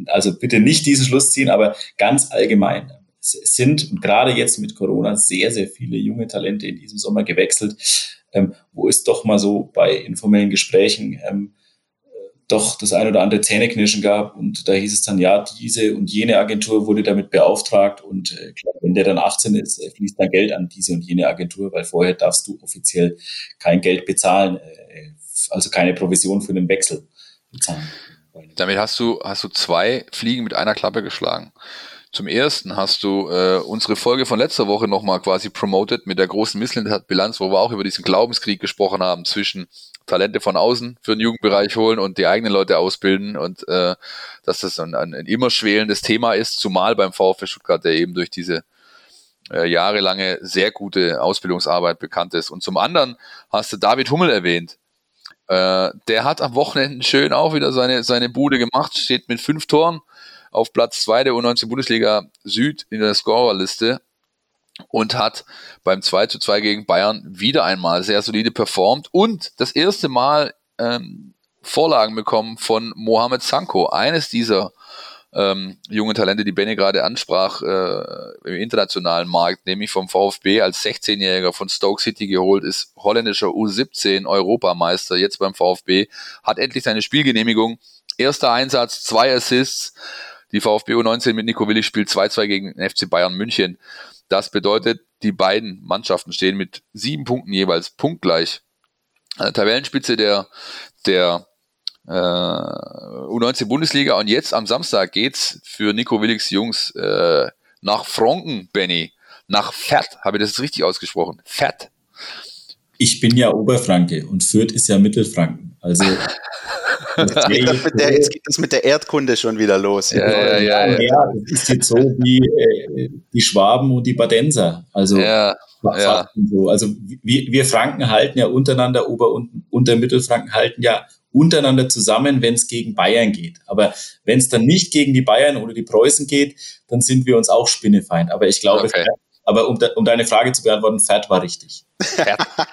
also bitte nicht diesen Schluss ziehen, aber ganz allgemein. Es sind, und gerade jetzt mit Corona, sehr, sehr viele junge Talente in diesem Sommer gewechselt, ähm, wo es doch mal so bei informellen Gesprächen ähm, doch das ein oder andere Zähneknirschen gab und da hieß es dann, ja, diese und jene Agentur wurde damit beauftragt und äh, klar, wenn der dann 18 ist, äh, fließt dann Geld an diese und jene Agentur, weil vorher darfst du offiziell kein Geld bezahlen. Äh, also keine Provision für den Wechsel bezahlen. Damit hast du, hast du zwei Fliegen mit einer Klappe geschlagen. Zum ersten hast du äh, unsere Folge von letzter Woche nochmal quasi promoted mit der großen Missland-Bilanz, wo wir auch über diesen Glaubenskrieg gesprochen haben zwischen Talente von außen für den Jugendbereich holen und die eigenen Leute ausbilden und äh, dass das ein, ein, ein immer schwelendes Thema ist, zumal beim VfB Stuttgart, der eben durch diese äh, jahrelange sehr gute Ausbildungsarbeit bekannt ist. Und zum anderen hast du David Hummel erwähnt. Äh, der hat am Wochenende schön auch wieder seine, seine Bude gemacht, steht mit fünf Toren auf Platz 2 der U19 Bundesliga Süd in der Scorerliste und hat beim 2 zu 2 gegen Bayern wieder einmal sehr solide performt und das erste Mal ähm, Vorlagen bekommen von Mohamed Sanko, eines dieser ähm, jungen Talente, die Benny gerade ansprach, äh, im internationalen Markt, nämlich vom VfB als 16-Jähriger von Stoke City geholt, ist holländischer U17 Europameister, jetzt beim VfB, hat endlich seine Spielgenehmigung. Erster Einsatz, zwei Assists, die VfB U19 mit Nico Willig spielt 2-2 gegen den FC Bayern München. Das bedeutet, die beiden Mannschaften stehen mit sieben Punkten jeweils punktgleich. An der Tabellenspitze der, der äh, U19 Bundesliga und jetzt am Samstag geht's für Nico Willigs Jungs äh, nach Franken, Benny. Nach Fett, habe ich das richtig ausgesprochen? Fett. Ich bin ja Oberfranke und Fürth ist ja Mittelfranken. Also [LAUGHS] Jetzt geht, das mit der, jetzt geht das mit der Erdkunde schon wieder los. Ja, ja, ja, ja. ja das ist jetzt so wie äh, die Schwaben und die Badenser. Also, ja, ja. So. also wir, wir Franken halten ja untereinander, Ober- und Untermittelfranken halten ja untereinander zusammen, wenn es gegen Bayern geht. Aber wenn es dann nicht gegen die Bayern oder die Preußen geht, dann sind wir uns auch Spinnefeind. Aber ich glaube, okay. Aber um, de, um deine Frage zu beantworten, Fett war richtig.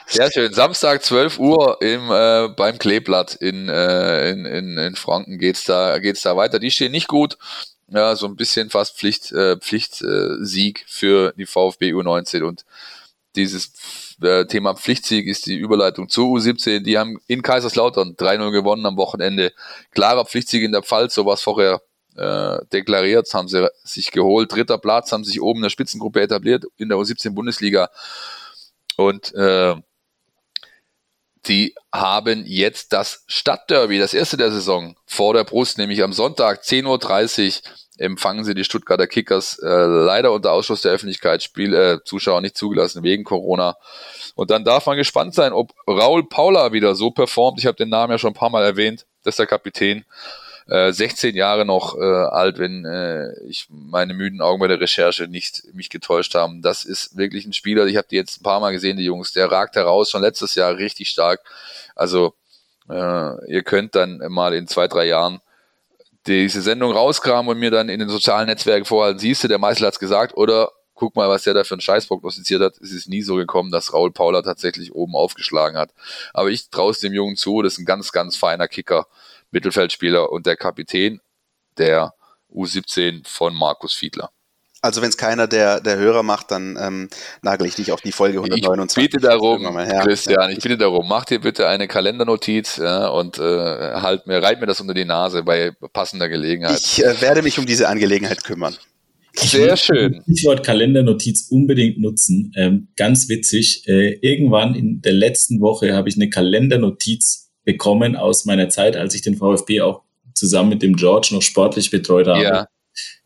Sehr schön. Samstag 12 Uhr im, äh, beim Kleeblatt in, äh, in, in, in Franken geht's da, geht's da weiter. Die stehen nicht gut. Ja, so ein bisschen fast Pflicht, äh, Pflichtsieg für die VfB U19 und dieses äh, Thema Pflichtsieg ist die Überleitung zu U17. Die haben in Kaiserslautern 3-0 gewonnen am Wochenende. Klarer Pflichtsieg in der Pfalz, sowas vorher äh, deklariert, haben sie sich geholt. Dritter Platz, haben sich oben in der Spitzengruppe etabliert in der U17 Bundesliga. Und äh, die haben jetzt das Stadtderby, das erste der Saison, vor der Brust, nämlich am Sonntag 10.30 Uhr empfangen sie die Stuttgarter Kickers, äh, leider unter Ausschluss der Öffentlichkeit, Spiel, äh, Zuschauer nicht zugelassen wegen Corona. Und dann darf man gespannt sein, ob Raul Paula wieder so performt. Ich habe den Namen ja schon ein paar Mal erwähnt, das ist der Kapitän. 16 äh, Jahre noch äh, alt, wenn äh, ich meine müden Augen bei der Recherche nicht mich getäuscht haben. Das ist wirklich ein Spieler, ich habe die jetzt ein paar Mal gesehen, die Jungs, der ragt heraus, schon letztes Jahr richtig stark. Also äh, ihr könnt dann mal in zwei, drei Jahren diese Sendung rauskramen und mir dann in den sozialen Netzwerken vorhalten, siehst du, der Meißel hat's gesagt, oder guck mal, was der da für einen Scheiß prognostiziert hat. Es ist nie so gekommen, dass Raul Paula tatsächlich oben aufgeschlagen hat. Aber ich traue es dem Jungen zu, das ist ein ganz, ganz feiner Kicker. Mittelfeldspieler und der Kapitän der U17 von Markus Fiedler. Also wenn es keiner der, der Hörer macht, dann ähm, nagel ich dich auf die Folge 129. Ich bitte darum, Christian, ich bitte darum, mach dir bitte eine Kalendernotiz ja, und äh, halt mir, reit mir das unter die Nase bei passender Gelegenheit. Ich äh, werde mich um diese Angelegenheit kümmern. Sehr schön. Ich wollte Kalendernotiz unbedingt nutzen. Ähm, ganz witzig. Äh, irgendwann in der letzten Woche habe ich eine Kalendernotiz bekommen aus meiner Zeit, als ich den VfB auch zusammen mit dem George noch sportlich betreut habe. Ja.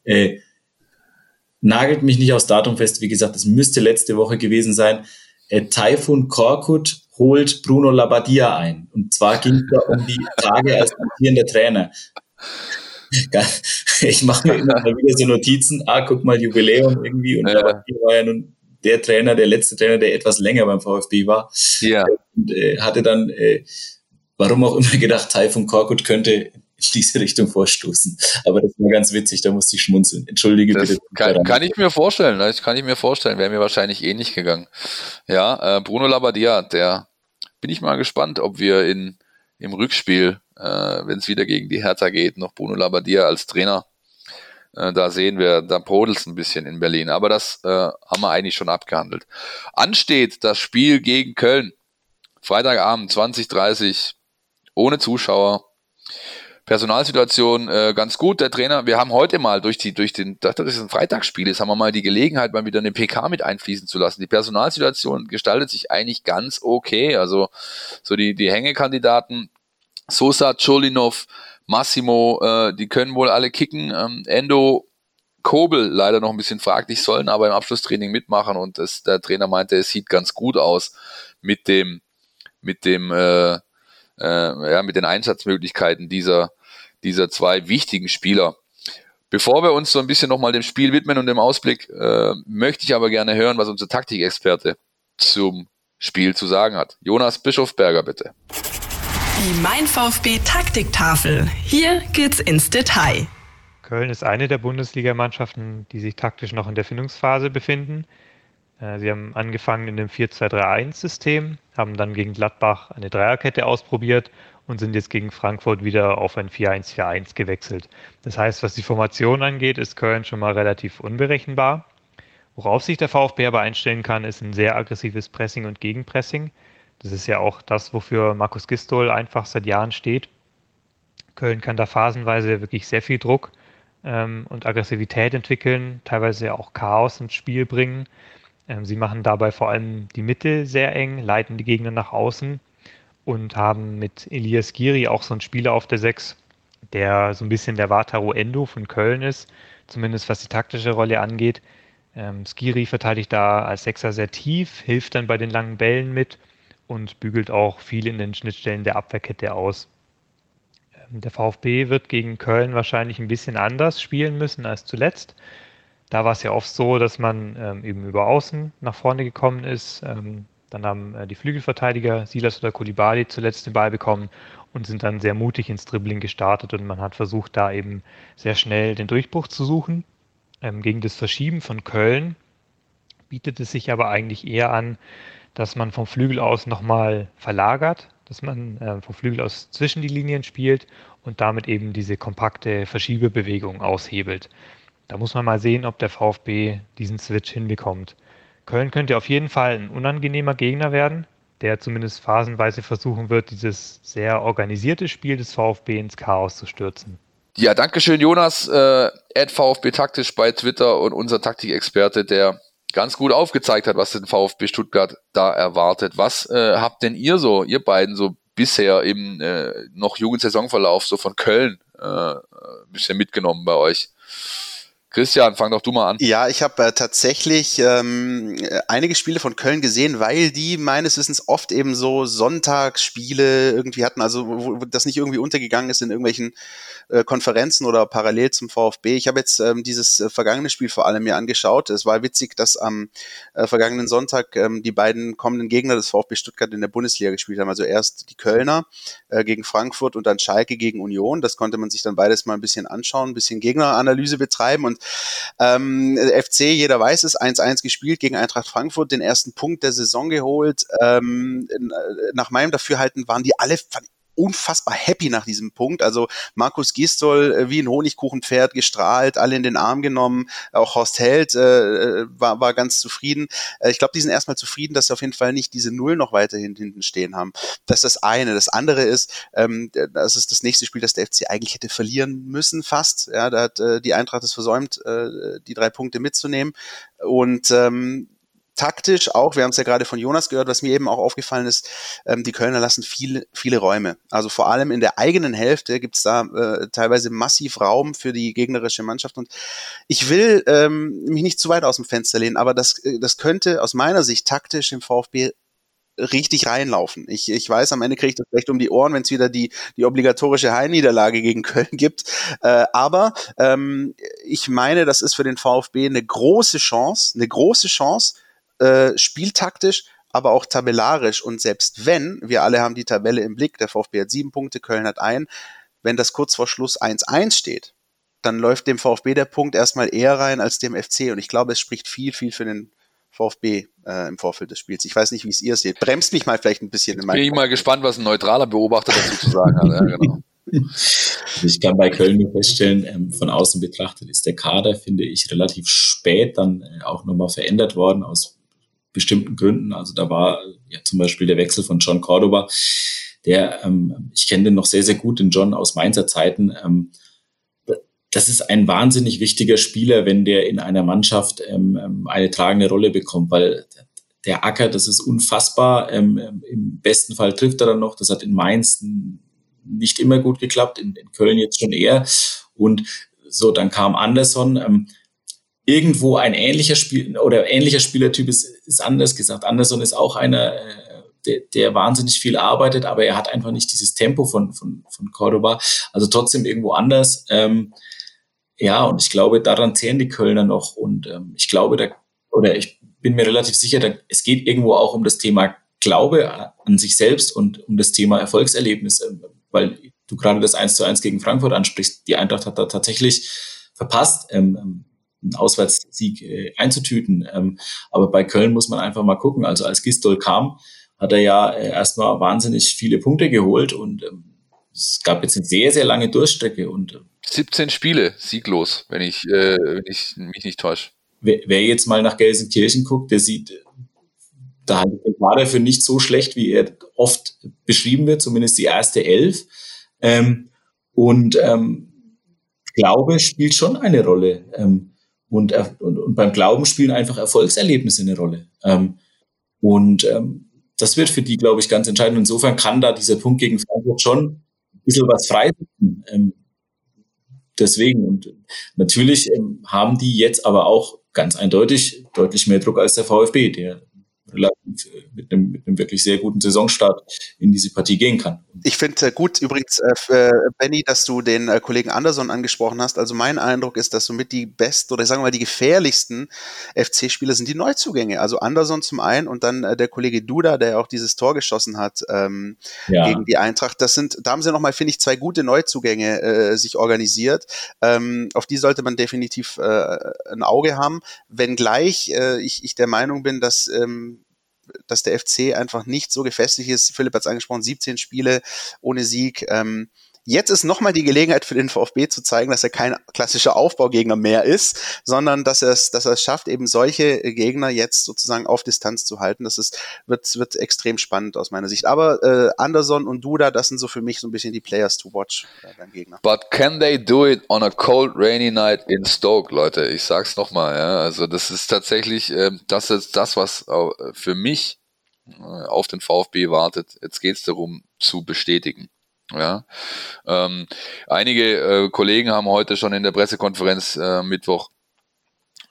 Äh, nagelt mich nicht aufs Datum fest, wie gesagt, es müsste letzte Woche gewesen sein. Äh, Taifun Korkut holt Bruno Labbadia ein. Und zwar ging es da um die Tage als amtierender Trainer. [LAUGHS] Ich mache mir immer wieder so Notizen, ah, guck mal, Jubiläum irgendwie. Und ja. Labbadia war ja nun der Trainer, der letzte Trainer, der etwas länger beim VfB war. Ja. Und äh, hatte dann äh, warum auch immer gedacht, Taifun Korkut könnte in diese Richtung vorstoßen. Aber das war ganz witzig, da musste ich schmunzeln. Entschuldige das bitte. Kann, kann, ich mir vorstellen, das kann ich mir vorstellen, wäre mir wahrscheinlich ähnlich gegangen. Ja, äh, Bruno Labbadia, der bin ich mal gespannt, ob wir in, im Rückspiel, äh, wenn es wieder gegen die Hertha geht, noch Bruno Labbadia als Trainer äh, da sehen wir, da brodelt es ein bisschen in Berlin. Aber das äh, haben wir eigentlich schon abgehandelt. Ansteht das Spiel gegen Köln. Freitagabend 2030 ohne Zuschauer. Personalsituation äh, ganz gut. Der Trainer, wir haben heute mal durch die, durch den, das ist ein Freitagsspiel ist, haben wir mal die Gelegenheit, mal wieder eine PK mit einfließen zu lassen. Die Personalsituation gestaltet sich eigentlich ganz okay. Also so die, die Hängekandidaten, Sosa, Cholinov, Massimo, äh, die können wohl alle kicken. Ähm, Endo, Kobel leider noch ein bisschen fraglich, sollen aber im Abschlusstraining mitmachen und das, der Trainer meinte, es sieht ganz gut aus mit dem, mit dem, äh, äh, ja, mit den Einsatzmöglichkeiten dieser, dieser zwei wichtigen Spieler. Bevor wir uns so ein bisschen nochmal dem Spiel widmen und dem Ausblick, äh, möchte ich aber gerne hören, was unser Taktikexperte zum Spiel zu sagen hat. Jonas Bischofberger, bitte. Die Mein VfB Taktiktafel. Hier geht's ins Detail. Köln ist eine der Bundesligamannschaften, die sich taktisch noch in der Findungsphase befinden. Äh, sie haben angefangen in dem 4-2-3-1-System, haben dann gegen Gladbach eine Dreierkette ausprobiert und sind jetzt gegen Frankfurt wieder auf ein 4-1-4-1 gewechselt. Das heißt, was die Formation angeht, ist Köln schon mal relativ unberechenbar. Worauf sich der VfB aber einstellen kann, ist ein sehr aggressives Pressing und Gegenpressing. Das ist ja auch das, wofür Markus Gistol einfach seit Jahren steht. Köln kann da phasenweise wirklich sehr viel Druck ähm, und Aggressivität entwickeln, teilweise auch Chaos ins Spiel bringen. Ähm, sie machen dabei vor allem die Mitte sehr eng, leiten die Gegner nach außen und haben mit Elias Giri auch so einen Spieler auf der 6, der so ein bisschen der Wataru Endo von Köln ist, zumindest was die taktische Rolle angeht. Ähm, Skiri verteidigt da als Sechser sehr tief, hilft dann bei den langen Bällen mit und bügelt auch viel in den Schnittstellen der Abwehrkette aus. Ähm, der VfB wird gegen Köln wahrscheinlich ein bisschen anders spielen müssen als zuletzt. Da war es ja oft so, dass man ähm, eben über Außen nach vorne gekommen ist. Ähm, dann haben äh, die Flügelverteidiger Silas oder Kulibali zuletzt den Ball bekommen und sind dann sehr mutig ins Dribbling gestartet und man hat versucht, da eben sehr schnell den Durchbruch zu suchen. Ähm, gegen das Verschieben von Köln bietet es sich aber eigentlich eher an, dass man vom Flügel aus nochmal verlagert, dass man äh, vom Flügel aus zwischen die Linien spielt und damit eben diese kompakte Verschiebebewegung aushebelt. Da muss man mal sehen, ob der VfB diesen Switch hinbekommt. Köln könnte auf jeden Fall ein unangenehmer Gegner werden, der zumindest phasenweise versuchen wird, dieses sehr organisierte Spiel des VfB ins Chaos zu stürzen. Ja, danke schön, Jonas, äh, VfB taktisch bei Twitter und unser Taktikexperte, der ganz gut aufgezeigt hat, was den VfB Stuttgart da erwartet. Was äh, habt denn ihr so, ihr beiden so bisher im äh, noch jungen Saisonverlauf so von Köln äh, ein bisschen mitgenommen bei euch? Christian, fang doch du mal an. Ja, ich habe äh, tatsächlich ähm, einige Spiele von Köln gesehen, weil die meines Wissens oft eben so Sonntagsspiele irgendwie hatten, also wo, wo das nicht irgendwie untergegangen ist in irgendwelchen äh, Konferenzen oder parallel zum VfB. Ich habe jetzt ähm, dieses äh, vergangene Spiel vor allem mir angeschaut. Es war witzig, dass am äh, vergangenen Sonntag ähm, die beiden kommenden Gegner des VfB Stuttgart in der Bundesliga gespielt haben. Also erst die Kölner äh, gegen Frankfurt und dann Schalke gegen Union. Das konnte man sich dann beides mal ein bisschen anschauen, ein bisschen Gegneranalyse betreiben und ähm, FC, jeder weiß es, 1-1 gespielt gegen Eintracht Frankfurt, den ersten Punkt der Saison geholt. Ähm, nach meinem Dafürhalten waren die alle unfassbar happy nach diesem Punkt. Also Markus Gistol äh, wie ein Honigkuchenpferd gestrahlt, alle in den Arm genommen. Auch Horst Held äh, war, war ganz zufrieden. Äh, ich glaube, die sind erstmal zufrieden, dass sie auf jeden Fall nicht diese Null noch weiterhin hinten stehen haben. Das ist das eine. Das andere ist, ähm, das ist das nächste Spiel, das der FC eigentlich hätte verlieren müssen, fast. Ja, da hat äh, die Eintracht es versäumt, äh, die drei Punkte mitzunehmen. Und ähm, taktisch auch, wir haben es ja gerade von Jonas gehört, was mir eben auch aufgefallen ist, ähm, die Kölner lassen viele, viele Räume. Also vor allem in der eigenen Hälfte gibt es da äh, teilweise massiv Raum für die gegnerische Mannschaft. Und ich will ähm, mich nicht zu weit aus dem Fenster lehnen, aber das, äh, das könnte aus meiner Sicht taktisch im VfB richtig reinlaufen. Ich, ich weiß, am Ende kriege ich das recht um die Ohren, wenn es wieder die, die obligatorische Heimniederlage gegen [LAUGHS] Köln gibt. Äh, aber ähm, ich meine, das ist für den VfB eine große Chance, eine große Chance, äh, spieltaktisch, aber auch tabellarisch. Und selbst wenn, wir alle haben die Tabelle im Blick, der VfB hat sieben Punkte, Köln hat ein, wenn das kurz vor Schluss 1-1 steht, dann läuft dem VfB der Punkt erstmal eher rein als dem FC. Und ich glaube, es spricht viel, viel für den VfB äh, im Vorfeld des Spiels. Ich weiß nicht, wie es ihr seht. Bremst mich mal vielleicht ein bisschen in meinem. Bin ich mal gespannt, was ein neutraler Beobachter dazu zu sagen hat. Ja, [LAUGHS] genau. Ich kann bei Köln nur feststellen, ähm, von außen betrachtet ist der Kader, finde ich, relativ spät dann äh, auch nochmal verändert worden aus bestimmten Gründen. Also da war ja zum Beispiel der Wechsel von John Cordoba, der, ähm, ich kenne den noch sehr, sehr gut, den John aus Mainzer Zeiten. Ähm, das ist ein wahnsinnig wichtiger Spieler, wenn der in einer Mannschaft ähm, ähm eine tragende Rolle bekommt, weil der Acker, das ist unfassbar. Ähm, ähm, Im besten Fall trifft er dann noch. Das hat in Mainz nicht immer gut geklappt, in, in Köln jetzt schon eher. Und so, dann kam Anderson. Ähm, irgendwo ein ähnlicher Spiel oder ähnlicher Spielertyp ist, ist anders gesagt. Anderson ist auch einer, äh, der, der wahnsinnig viel arbeitet, aber er hat einfach nicht dieses Tempo von, von, von Cordoba. Also trotzdem irgendwo anders. Ähm, ja, und ich glaube, daran zählen die Kölner noch. Und ähm, ich glaube, da, oder ich bin mir relativ sicher, da, es geht irgendwo auch um das Thema Glaube an sich selbst und um das Thema Erfolgserlebnis, äh, weil du gerade das 1 zu 1 gegen Frankfurt ansprichst. Die Eintracht hat da tatsächlich verpasst, ähm, ähm, einen Auswärtssieg äh, einzutüten. Ähm, aber bei Köln muss man einfach mal gucken. Also als Gistol kam, hat er ja äh, erstmal wahnsinnig viele Punkte geholt und ähm, es gab jetzt eine sehr, sehr lange Durchstrecke und 17 Spiele sieglos, wenn ich, äh, wenn ich mich nicht täusche. Wer, wer jetzt mal nach Gelsenkirchen guckt, der sieht, da war der für nicht so schlecht, wie er oft beschrieben wird, zumindest die erste Elf. Ähm, und ähm, Glaube spielt schon eine Rolle. Ähm, und, und, und beim Glauben spielen einfach Erfolgserlebnisse eine Rolle. Ähm, und ähm, das wird für die, glaube ich, ganz entscheidend. Insofern kann da dieser Punkt gegen Frankfurt schon ein bisschen was freisetzen. Ähm, deswegen. Und natürlich ähm, haben die jetzt aber auch ganz eindeutig deutlich mehr Druck als der VfB, der mit einem, mit einem wirklich sehr guten Saisonstart in diese Partie gehen kann. Ich finde äh, gut übrigens, äh, äh, Benny, dass du den äh, Kollegen Anderson angesprochen hast. Also mein Eindruck ist, dass somit die besten oder ich sage mal die gefährlichsten FC-Spieler sind die Neuzugänge. Also Anderson zum einen und dann äh, der Kollege Duda, der auch dieses Tor geschossen hat ähm, ja. gegen die Eintracht. Das sind, da haben sie nochmal, finde ich, zwei gute Neuzugänge äh, sich organisiert. Ähm, auf die sollte man definitiv äh, ein Auge haben, wenngleich äh, ich, ich der Meinung bin, dass ähm, dass der FC einfach nicht so gefestigt ist. Philipp hat es angesprochen, 17 Spiele ohne Sieg. Ähm, Jetzt ist nochmal die Gelegenheit für den VfB zu zeigen, dass er kein klassischer Aufbaugegner mehr ist, sondern dass er es, dass er es schafft, eben solche Gegner jetzt sozusagen auf Distanz zu halten. Das ist, wird, wird extrem spannend aus meiner Sicht. Aber äh, Anderson und Duda, das sind so für mich so ein bisschen die Players to watch äh, Gegner. But can they do it on a cold, rainy night in Stoke, Leute? Ich sag's nochmal, ja. Also das ist tatsächlich, äh, das ist das, was für mich äh, auf den VfB wartet. Jetzt geht's darum zu bestätigen. Ja, ähm, einige äh, Kollegen haben heute schon in der Pressekonferenz äh, Mittwoch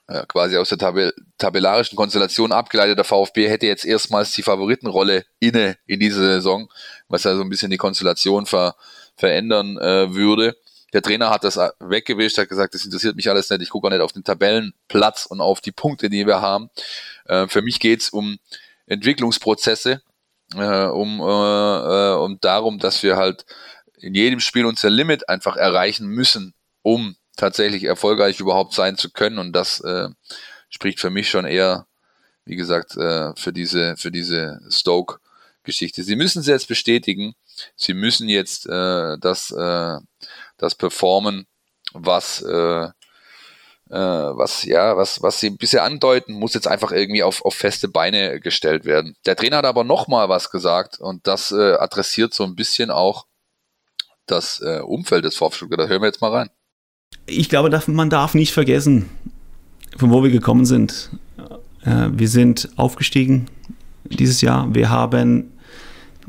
äh, quasi aus der Tabell tabellarischen Konstellation abgeleitet, der VfB hätte jetzt erstmals die Favoritenrolle inne in dieser Saison, was ja so ein bisschen die Konstellation ver verändern äh, würde. Der Trainer hat das weggewischt, hat gesagt, das interessiert mich alles nicht, ich gucke auch nicht auf den Tabellenplatz und auf die Punkte, die wir haben. Äh, für mich geht's um Entwicklungsprozesse äh, um, äh, äh, um darum, dass wir halt in jedem Spiel unser Limit einfach erreichen müssen, um tatsächlich erfolgreich überhaupt sein zu können. Und das äh, spricht für mich schon eher, wie gesagt, äh, für diese, für diese Stoke-Geschichte. Sie müssen es jetzt bestätigen. Sie müssen jetzt äh, das, äh, das performen, was äh, äh, was ja, was, was sie bisher andeuten, muss jetzt einfach irgendwie auf, auf feste Beine gestellt werden. Der Trainer hat aber nochmal was gesagt und das äh, adressiert so ein bisschen auch das äh, Umfeld des VfB Da hören wir jetzt mal rein. Ich glaube, man darf nicht vergessen, von wo wir gekommen sind. Äh, wir sind aufgestiegen dieses Jahr. Wir haben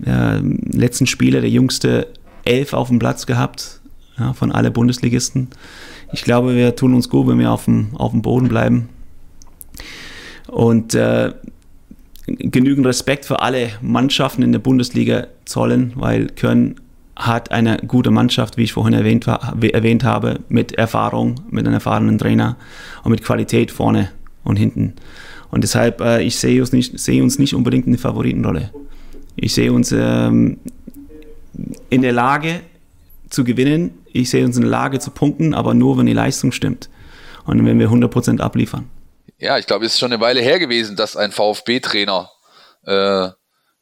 äh, letzten Spieler der jüngste elf auf dem Platz gehabt ja, von alle Bundesligisten. Ich glaube, wir tun uns gut, wenn wir auf dem, auf dem Boden bleiben. Und äh, genügend Respekt für alle Mannschaften in der Bundesliga zollen, weil Köln hat eine gute Mannschaft, wie ich vorhin erwähnt, erwähnt habe, mit Erfahrung, mit einem erfahrenen Trainer und mit Qualität vorne und hinten. Und deshalb, äh, ich sehe uns, nicht, uns nicht unbedingt in der Favoritenrolle. Ich sehe uns ähm, in der Lage zu gewinnen, ich sehe uns in der Lage zu punkten, aber nur, wenn die Leistung stimmt und wenn wir 100% abliefern. Ja, ich glaube, es ist schon eine Weile her gewesen, dass ein VfB-Trainer äh,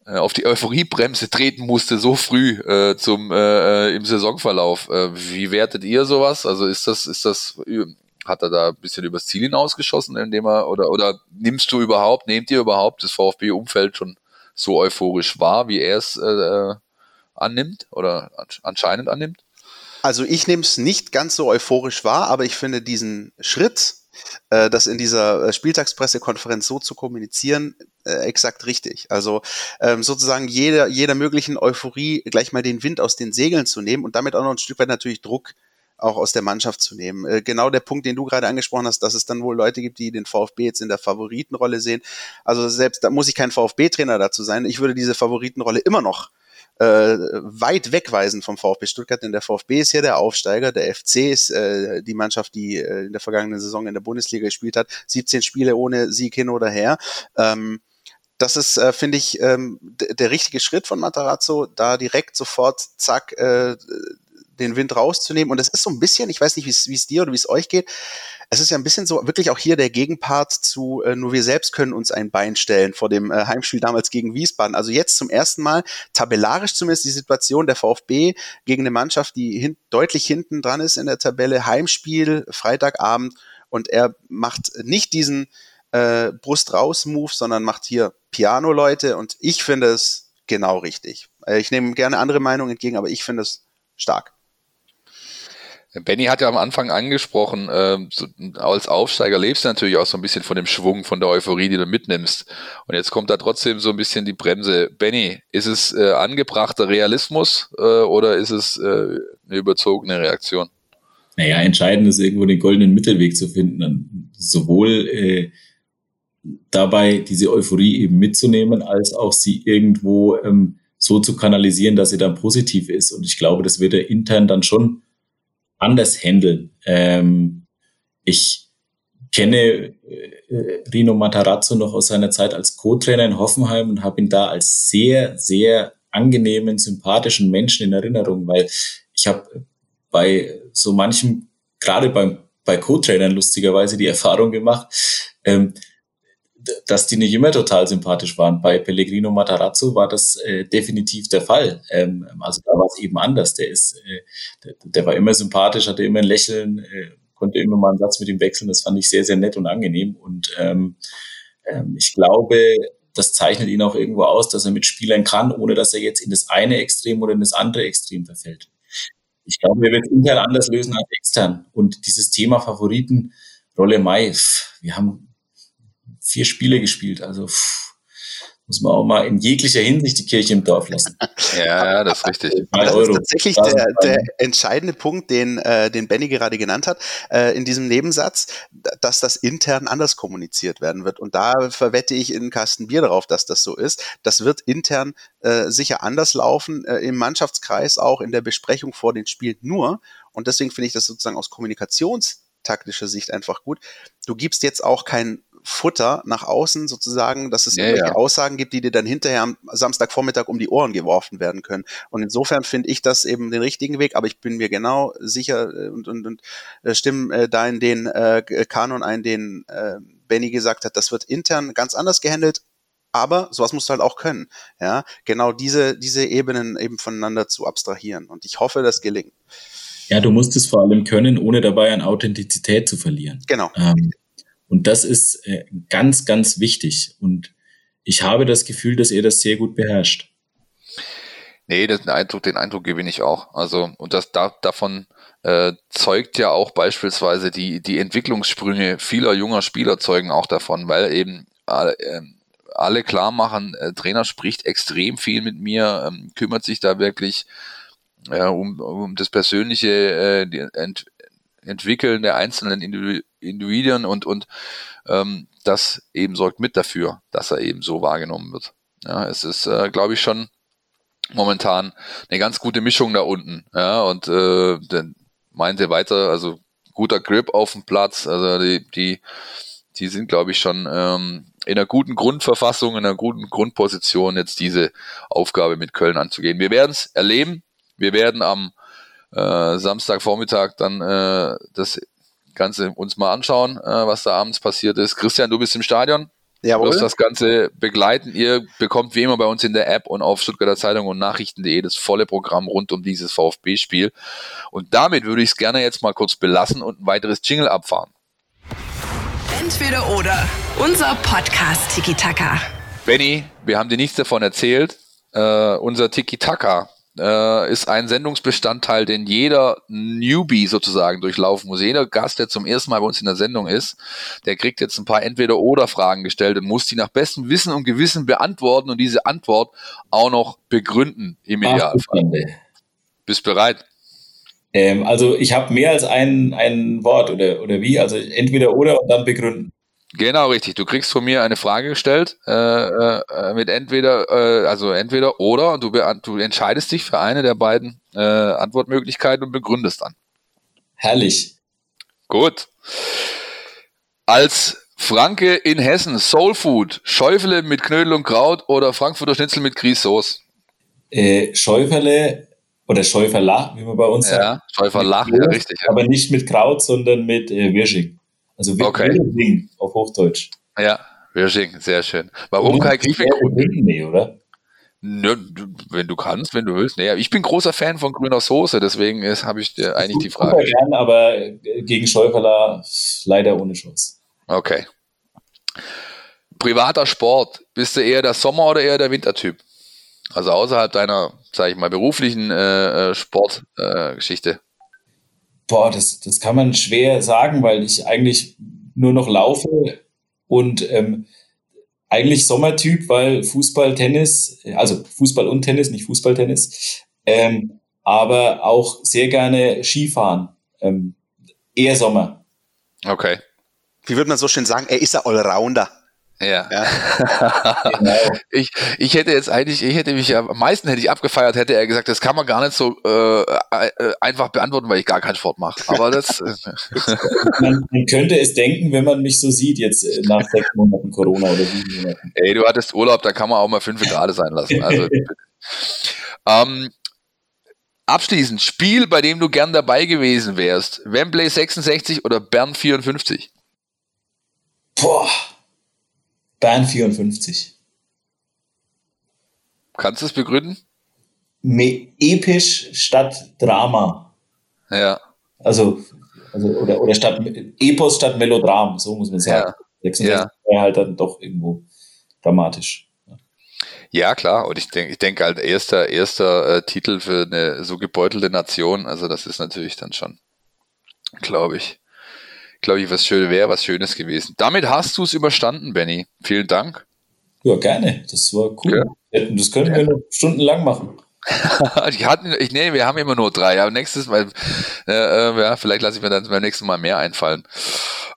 äh, auf die Euphoriebremse treten musste, so früh äh, zum äh, äh, im Saisonverlauf. Äh, wie wertet ihr sowas? Also ist das, ist das, hat er da ein bisschen übers Ziel hinausgeschossen, indem er, oder, oder nimmst du überhaupt, nehmt ihr überhaupt das VfB-Umfeld schon so euphorisch wahr, wie er es annimmt oder anscheinend annimmt? Also ich nehme es nicht ganz so euphorisch wahr, aber ich finde diesen Schritt, äh, das in dieser äh, Spieltagspressekonferenz so zu kommunizieren, äh, exakt richtig. Also ähm, sozusagen jeder, jeder möglichen Euphorie gleich mal den Wind aus den Segeln zu nehmen und damit auch noch ein Stück weit natürlich Druck auch aus der Mannschaft zu nehmen. Äh, genau der Punkt, den du gerade angesprochen hast, dass es dann wohl Leute gibt, die den VfB jetzt in der Favoritenrolle sehen. Also selbst da muss ich kein VfB-Trainer dazu sein. Ich würde diese Favoritenrolle immer noch äh, weit wegweisen vom VfB Stuttgart, denn der VfB ist ja der Aufsteiger, der FC ist äh, die Mannschaft, die äh, in der vergangenen Saison in der Bundesliga gespielt hat, 17 Spiele ohne Sieg hin oder her. Ähm, das ist, äh, finde ich, ähm, der richtige Schritt von Matarazzo, da direkt sofort, zack, äh, den Wind rauszunehmen. Und es ist so ein bisschen, ich weiß nicht, wie es dir oder wie es euch geht, es ist ja ein bisschen so wirklich auch hier der Gegenpart zu, äh, nur wir selbst können uns ein Bein stellen vor dem äh, Heimspiel damals gegen Wiesbaden. Also jetzt zum ersten Mal, tabellarisch zumindest die Situation der VfB gegen eine Mannschaft, die hin, deutlich hinten dran ist in der Tabelle, Heimspiel, Freitagabend und er macht nicht diesen äh, Brust raus Move, sondern macht hier Piano Leute und ich finde es genau richtig. Äh, ich nehme gerne andere Meinungen entgegen, aber ich finde es stark. Benny hat ja am Anfang angesprochen, äh, so, als Aufsteiger lebst du natürlich auch so ein bisschen von dem Schwung, von der Euphorie, die du mitnimmst. Und jetzt kommt da trotzdem so ein bisschen die Bremse. Benny, ist es äh, angebrachter Realismus äh, oder ist es äh, eine überzogene Reaktion? Naja, entscheidend ist irgendwo den goldenen Mittelweg zu finden. Sowohl äh, dabei diese Euphorie eben mitzunehmen, als auch sie irgendwo ähm, so zu kanalisieren, dass sie dann positiv ist. Und ich glaube, das wird er intern dann schon anders handeln. Ähm, ich kenne äh, Rino Matarazzo noch aus seiner Zeit als Co-Trainer in Hoffenheim und habe ihn da als sehr, sehr angenehmen, sympathischen Menschen in Erinnerung, weil ich habe bei so manchem, gerade beim, bei Co-Trainern lustigerweise die Erfahrung gemacht, ähm, dass die nicht immer total sympathisch waren. Bei Pellegrino Matarazzo war das äh, definitiv der Fall. Ähm, also da war es eben anders. Der ist, äh, der, der, war immer sympathisch, hatte immer ein Lächeln, äh, konnte immer mal einen Satz mit ihm wechseln. Das fand ich sehr, sehr nett und angenehm. Und ähm, ähm, ich glaube, das zeichnet ihn auch irgendwo aus, dass er mit Spielern kann, ohne dass er jetzt in das eine Extrem oder in das andere Extrem verfällt. Ich glaube, er wird intern anders lösen als extern. Und dieses Thema Favoriten, Rolle Mai, wir haben vier Spiele gespielt. Also pff, muss man auch mal in jeglicher Hinsicht die Kirche im Dorf lassen. [LAUGHS] ja, das ist richtig. Das ist tatsächlich der, der entscheidende Punkt, den, äh, den Benny gerade genannt hat, äh, in diesem Nebensatz, dass das intern anders kommuniziert werden wird. Und da verwette ich in Kasten Bier darauf, dass das so ist. Das wird intern äh, sicher anders laufen, äh, im Mannschaftskreis auch, in der Besprechung vor den Spielen nur. Und deswegen finde ich das sozusagen aus kommunikationstaktischer Sicht einfach gut. Du gibst jetzt auch kein Futter nach außen sozusagen, dass es ja, irgendwelche ja. Aussagen gibt, die dir dann hinterher am Samstagvormittag um die Ohren geworfen werden können. Und insofern finde ich das eben den richtigen Weg, aber ich bin mir genau sicher äh, und, und, und äh, stimme äh, da in den äh, Kanon ein, den äh, Benny gesagt hat, das wird intern ganz anders gehandelt, aber sowas musst du halt auch können. Ja, genau diese, diese Ebenen eben voneinander zu abstrahieren. Und ich hoffe, das gelingt. Ja, du musst es vor allem können, ohne dabei an Authentizität zu verlieren. Genau. Ähm, und das ist äh, ganz, ganz wichtig. Und ich habe das Gefühl, dass er das sehr gut beherrscht. Nee, den Eindruck, den Eindruck gewinne ich auch. Also, und das da, davon äh, zeugt ja auch beispielsweise die, die Entwicklungssprünge vieler junger Spieler zeugen auch davon, weil eben alle, äh, alle klar machen, äh, Trainer spricht extrem viel mit mir, ähm, kümmert sich da wirklich äh, um, um das persönliche äh, Ent Entwickeln der einzelnen Individuen und, und ähm, das eben sorgt mit dafür, dass er eben so wahrgenommen wird. Ja, es ist, äh, glaube ich, schon momentan eine ganz gute Mischung da unten. Ja, und äh, dann meinte weiter, also guter Grip auf dem Platz, also die, die, die sind, glaube ich, schon ähm, in einer guten Grundverfassung, in einer guten Grundposition, jetzt diese Aufgabe mit Köln anzugehen. Wir werden es erleben. Wir werden am äh, Samstagvormittag dann äh, das Ganze uns mal anschauen, äh, was da abends passiert ist. Christian, du bist im Stadion. Jawohl. Du wirst das Ganze begleiten. Ihr bekommt wie immer bei uns in der App und auf Stuttgarter Zeitung und Nachrichten.de das volle Programm rund um dieses VfB-Spiel. Und damit würde ich es gerne jetzt mal kurz belassen und ein weiteres Jingle abfahren. Entweder oder. Unser Podcast Tiki Taka. Benny, wir haben dir nichts davon erzählt. Uh, unser Tiki Taka äh, ist ein Sendungsbestandteil, den jeder Newbie sozusagen durchlaufen muss. Jeder Gast, der zum ersten Mal bei uns in der Sendung ist, der kriegt jetzt ein paar Entweder-Oder-Fragen gestellt und muss die nach bestem Wissen und Gewissen beantworten und diese Antwort auch noch begründen im Idealfall. Bist bereit? Ähm, also ich habe mehr als ein, ein Wort oder, oder wie? Also entweder oder und dann begründen. Genau, richtig. Du kriegst von mir eine Frage gestellt äh, äh, mit entweder, äh, also entweder oder und du, du entscheidest dich für eine der beiden äh, Antwortmöglichkeiten und begründest dann. Herrlich. Gut. Als Franke in Hessen, Soul Food, Schäufele mit Knödel und Kraut oder Frankfurter Schnitzel mit Grießsoße? Äh, Schäufele oder Schäuferla, wie man bei uns ja, sagt. Schäuferla, ja, richtig. Ja. Aber nicht mit Kraut, sondern mit äh, Wirsching. Also okay. Wirsching auf Hochdeutsch. Ja, Wirsching, sehr schön. Warum Griefing? Nee, oder? Nö, wenn du kannst, wenn du willst. Nee, ich bin großer Fan von grüner Soße, deswegen habe ich dir eigentlich die Frage. Gern, aber äh, gegen Schäuferla leider ohne Chance. Okay. Privater Sport, bist du eher der Sommer- oder eher der Wintertyp? Also außerhalb deiner, sage ich mal, beruflichen äh, äh Sportgeschichte. Äh, Boah, das, das kann man schwer sagen, weil ich eigentlich nur noch laufe und ähm, eigentlich Sommertyp, weil Fußball, Tennis, also Fußball und Tennis, nicht Fußball, Tennis, ähm, aber auch sehr gerne Skifahren. Ähm, eher Sommer. Okay. Wie würde man so schön sagen, er ist ein Allrounder. Ja. ja. [LAUGHS] genau. ich, ich hätte jetzt eigentlich, ich hätte mich ja, am meisten hätte ich abgefeiert, hätte er gesagt, das kann man gar nicht so äh, äh, einfach beantworten, weil ich gar keinen Sport mache. Aber das. [LAUGHS] Man, man, könnte es denken, wenn man mich so sieht, jetzt äh, nach sechs Monaten Corona oder sieben Monaten. Ey, du hattest Urlaub, da kann man auch mal fünf Grad sein lassen. Also, [LAUGHS] ähm, abschließend, Spiel, bei dem du gern dabei gewesen wärst. Wembley 66 oder Bern 54? Boah. Bern 54. Kannst du es begründen? Me episch statt Drama. Ja. Also, also oder, oder statt Epos statt Melodram, so muss man sagen. Ja. 66 ja. halt dann doch irgendwo dramatisch. Ja, klar. Und ich denke, ich denke halt erster, erster äh, Titel für eine so gebeutelte Nation. Also das ist natürlich dann schon, glaube ich, glaube ich, was schön wäre, was Schönes gewesen. Damit hast du es überstanden, Benny. Vielen Dank. Ja, gerne. Das war cool. Ja. Das können wir noch stundenlang machen. [LAUGHS] die hatten, ich, nee, wir haben immer nur drei. Aber nächstes Mal, äh, äh, ja, vielleicht lasse ich mir dann beim nächsten Mal mehr einfallen.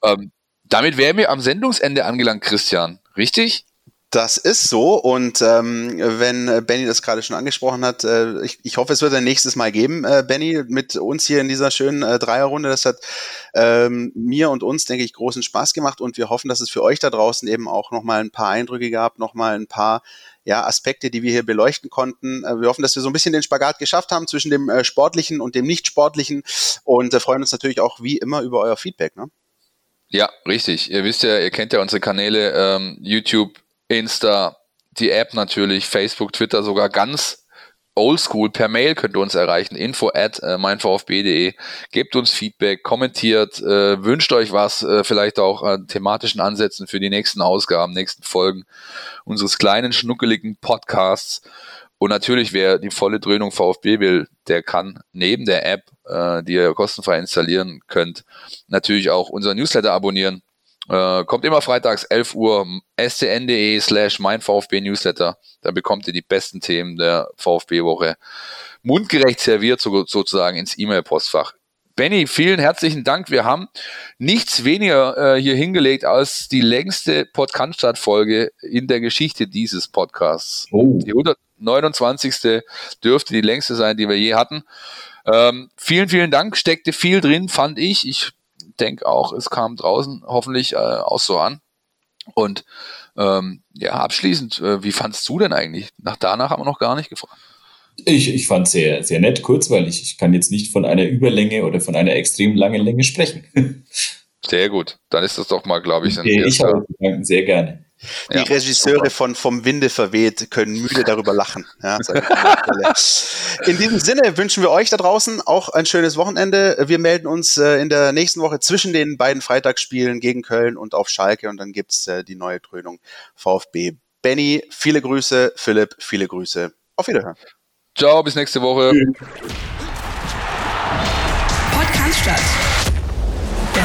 Ähm, damit wären wir am Sendungsende angelangt, Christian. Richtig? Das ist so und ähm, wenn Benny das gerade schon angesprochen hat, äh, ich, ich hoffe, es wird ein nächstes Mal geben, äh, Benny, mit uns hier in dieser schönen äh, Dreierrunde. Das hat ähm, mir und uns, denke ich, großen Spaß gemacht und wir hoffen, dass es für euch da draußen eben auch nochmal ein paar Eindrücke gab, nochmal ein paar ja, Aspekte, die wir hier beleuchten konnten. Äh, wir hoffen, dass wir so ein bisschen den Spagat geschafft haben zwischen dem äh, Sportlichen und dem Nicht-Sportlichen und äh, freuen uns natürlich auch wie immer über euer Feedback. Ne? Ja, richtig. Ihr wisst ja, ihr kennt ja unsere Kanäle ähm, YouTube, Insta, die App natürlich, Facebook, Twitter sogar ganz oldschool per Mail könnt ihr uns erreichen, info at äh, meinvfb.de. Gebt uns Feedback, kommentiert, äh, wünscht euch was, äh, vielleicht auch an thematischen Ansätzen für die nächsten Ausgaben, nächsten Folgen unseres kleinen, schnuckeligen Podcasts. Und natürlich, wer die volle Dröhnung VfB will, der kann neben der App, äh, die ihr kostenfrei installieren könnt, natürlich auch unser Newsletter abonnieren äh, kommt immer freitags 11 Uhr scn.de slash mein VfB Newsletter. Da bekommt ihr die besten Themen der VfB-Woche mundgerecht serviert, so, sozusagen ins E-Mail-Postfach. Benny, vielen herzlichen Dank. Wir haben nichts weniger äh, hier hingelegt als die längste Podcast-Folge in der Geschichte dieses Podcasts. Oh. Die 129. dürfte die längste sein, die wir je hatten. Ähm, vielen, vielen Dank. Steckte viel drin, fand ich. Ich denke auch, es kam draußen hoffentlich äh, auch so an. Und ähm, ja, abschließend, äh, wie fandst du denn eigentlich? Nach danach haben wir noch gar nicht gefragt. Ich, ich fand es sehr, sehr nett, kurzweilig. Ich kann jetzt nicht von einer Überlänge oder von einer extrem langen Länge sprechen. [LAUGHS] Sehr gut. Dann ist das doch mal, glaube ich, ein okay, Ich habe sehr gerne. Die ja, Regisseure super. von Vom Winde verweht können müde darüber lachen. Ja, in diesem Sinne wünschen wir euch da draußen auch ein schönes Wochenende. Wir melden uns äh, in der nächsten Woche zwischen den beiden Freitagsspielen gegen Köln und auf Schalke und dann gibt's äh, die neue Dröhnung VfB. Benny, viele Grüße. Philipp, viele Grüße. Auf Wiederhören. Ciao, bis nächste Woche. Podcast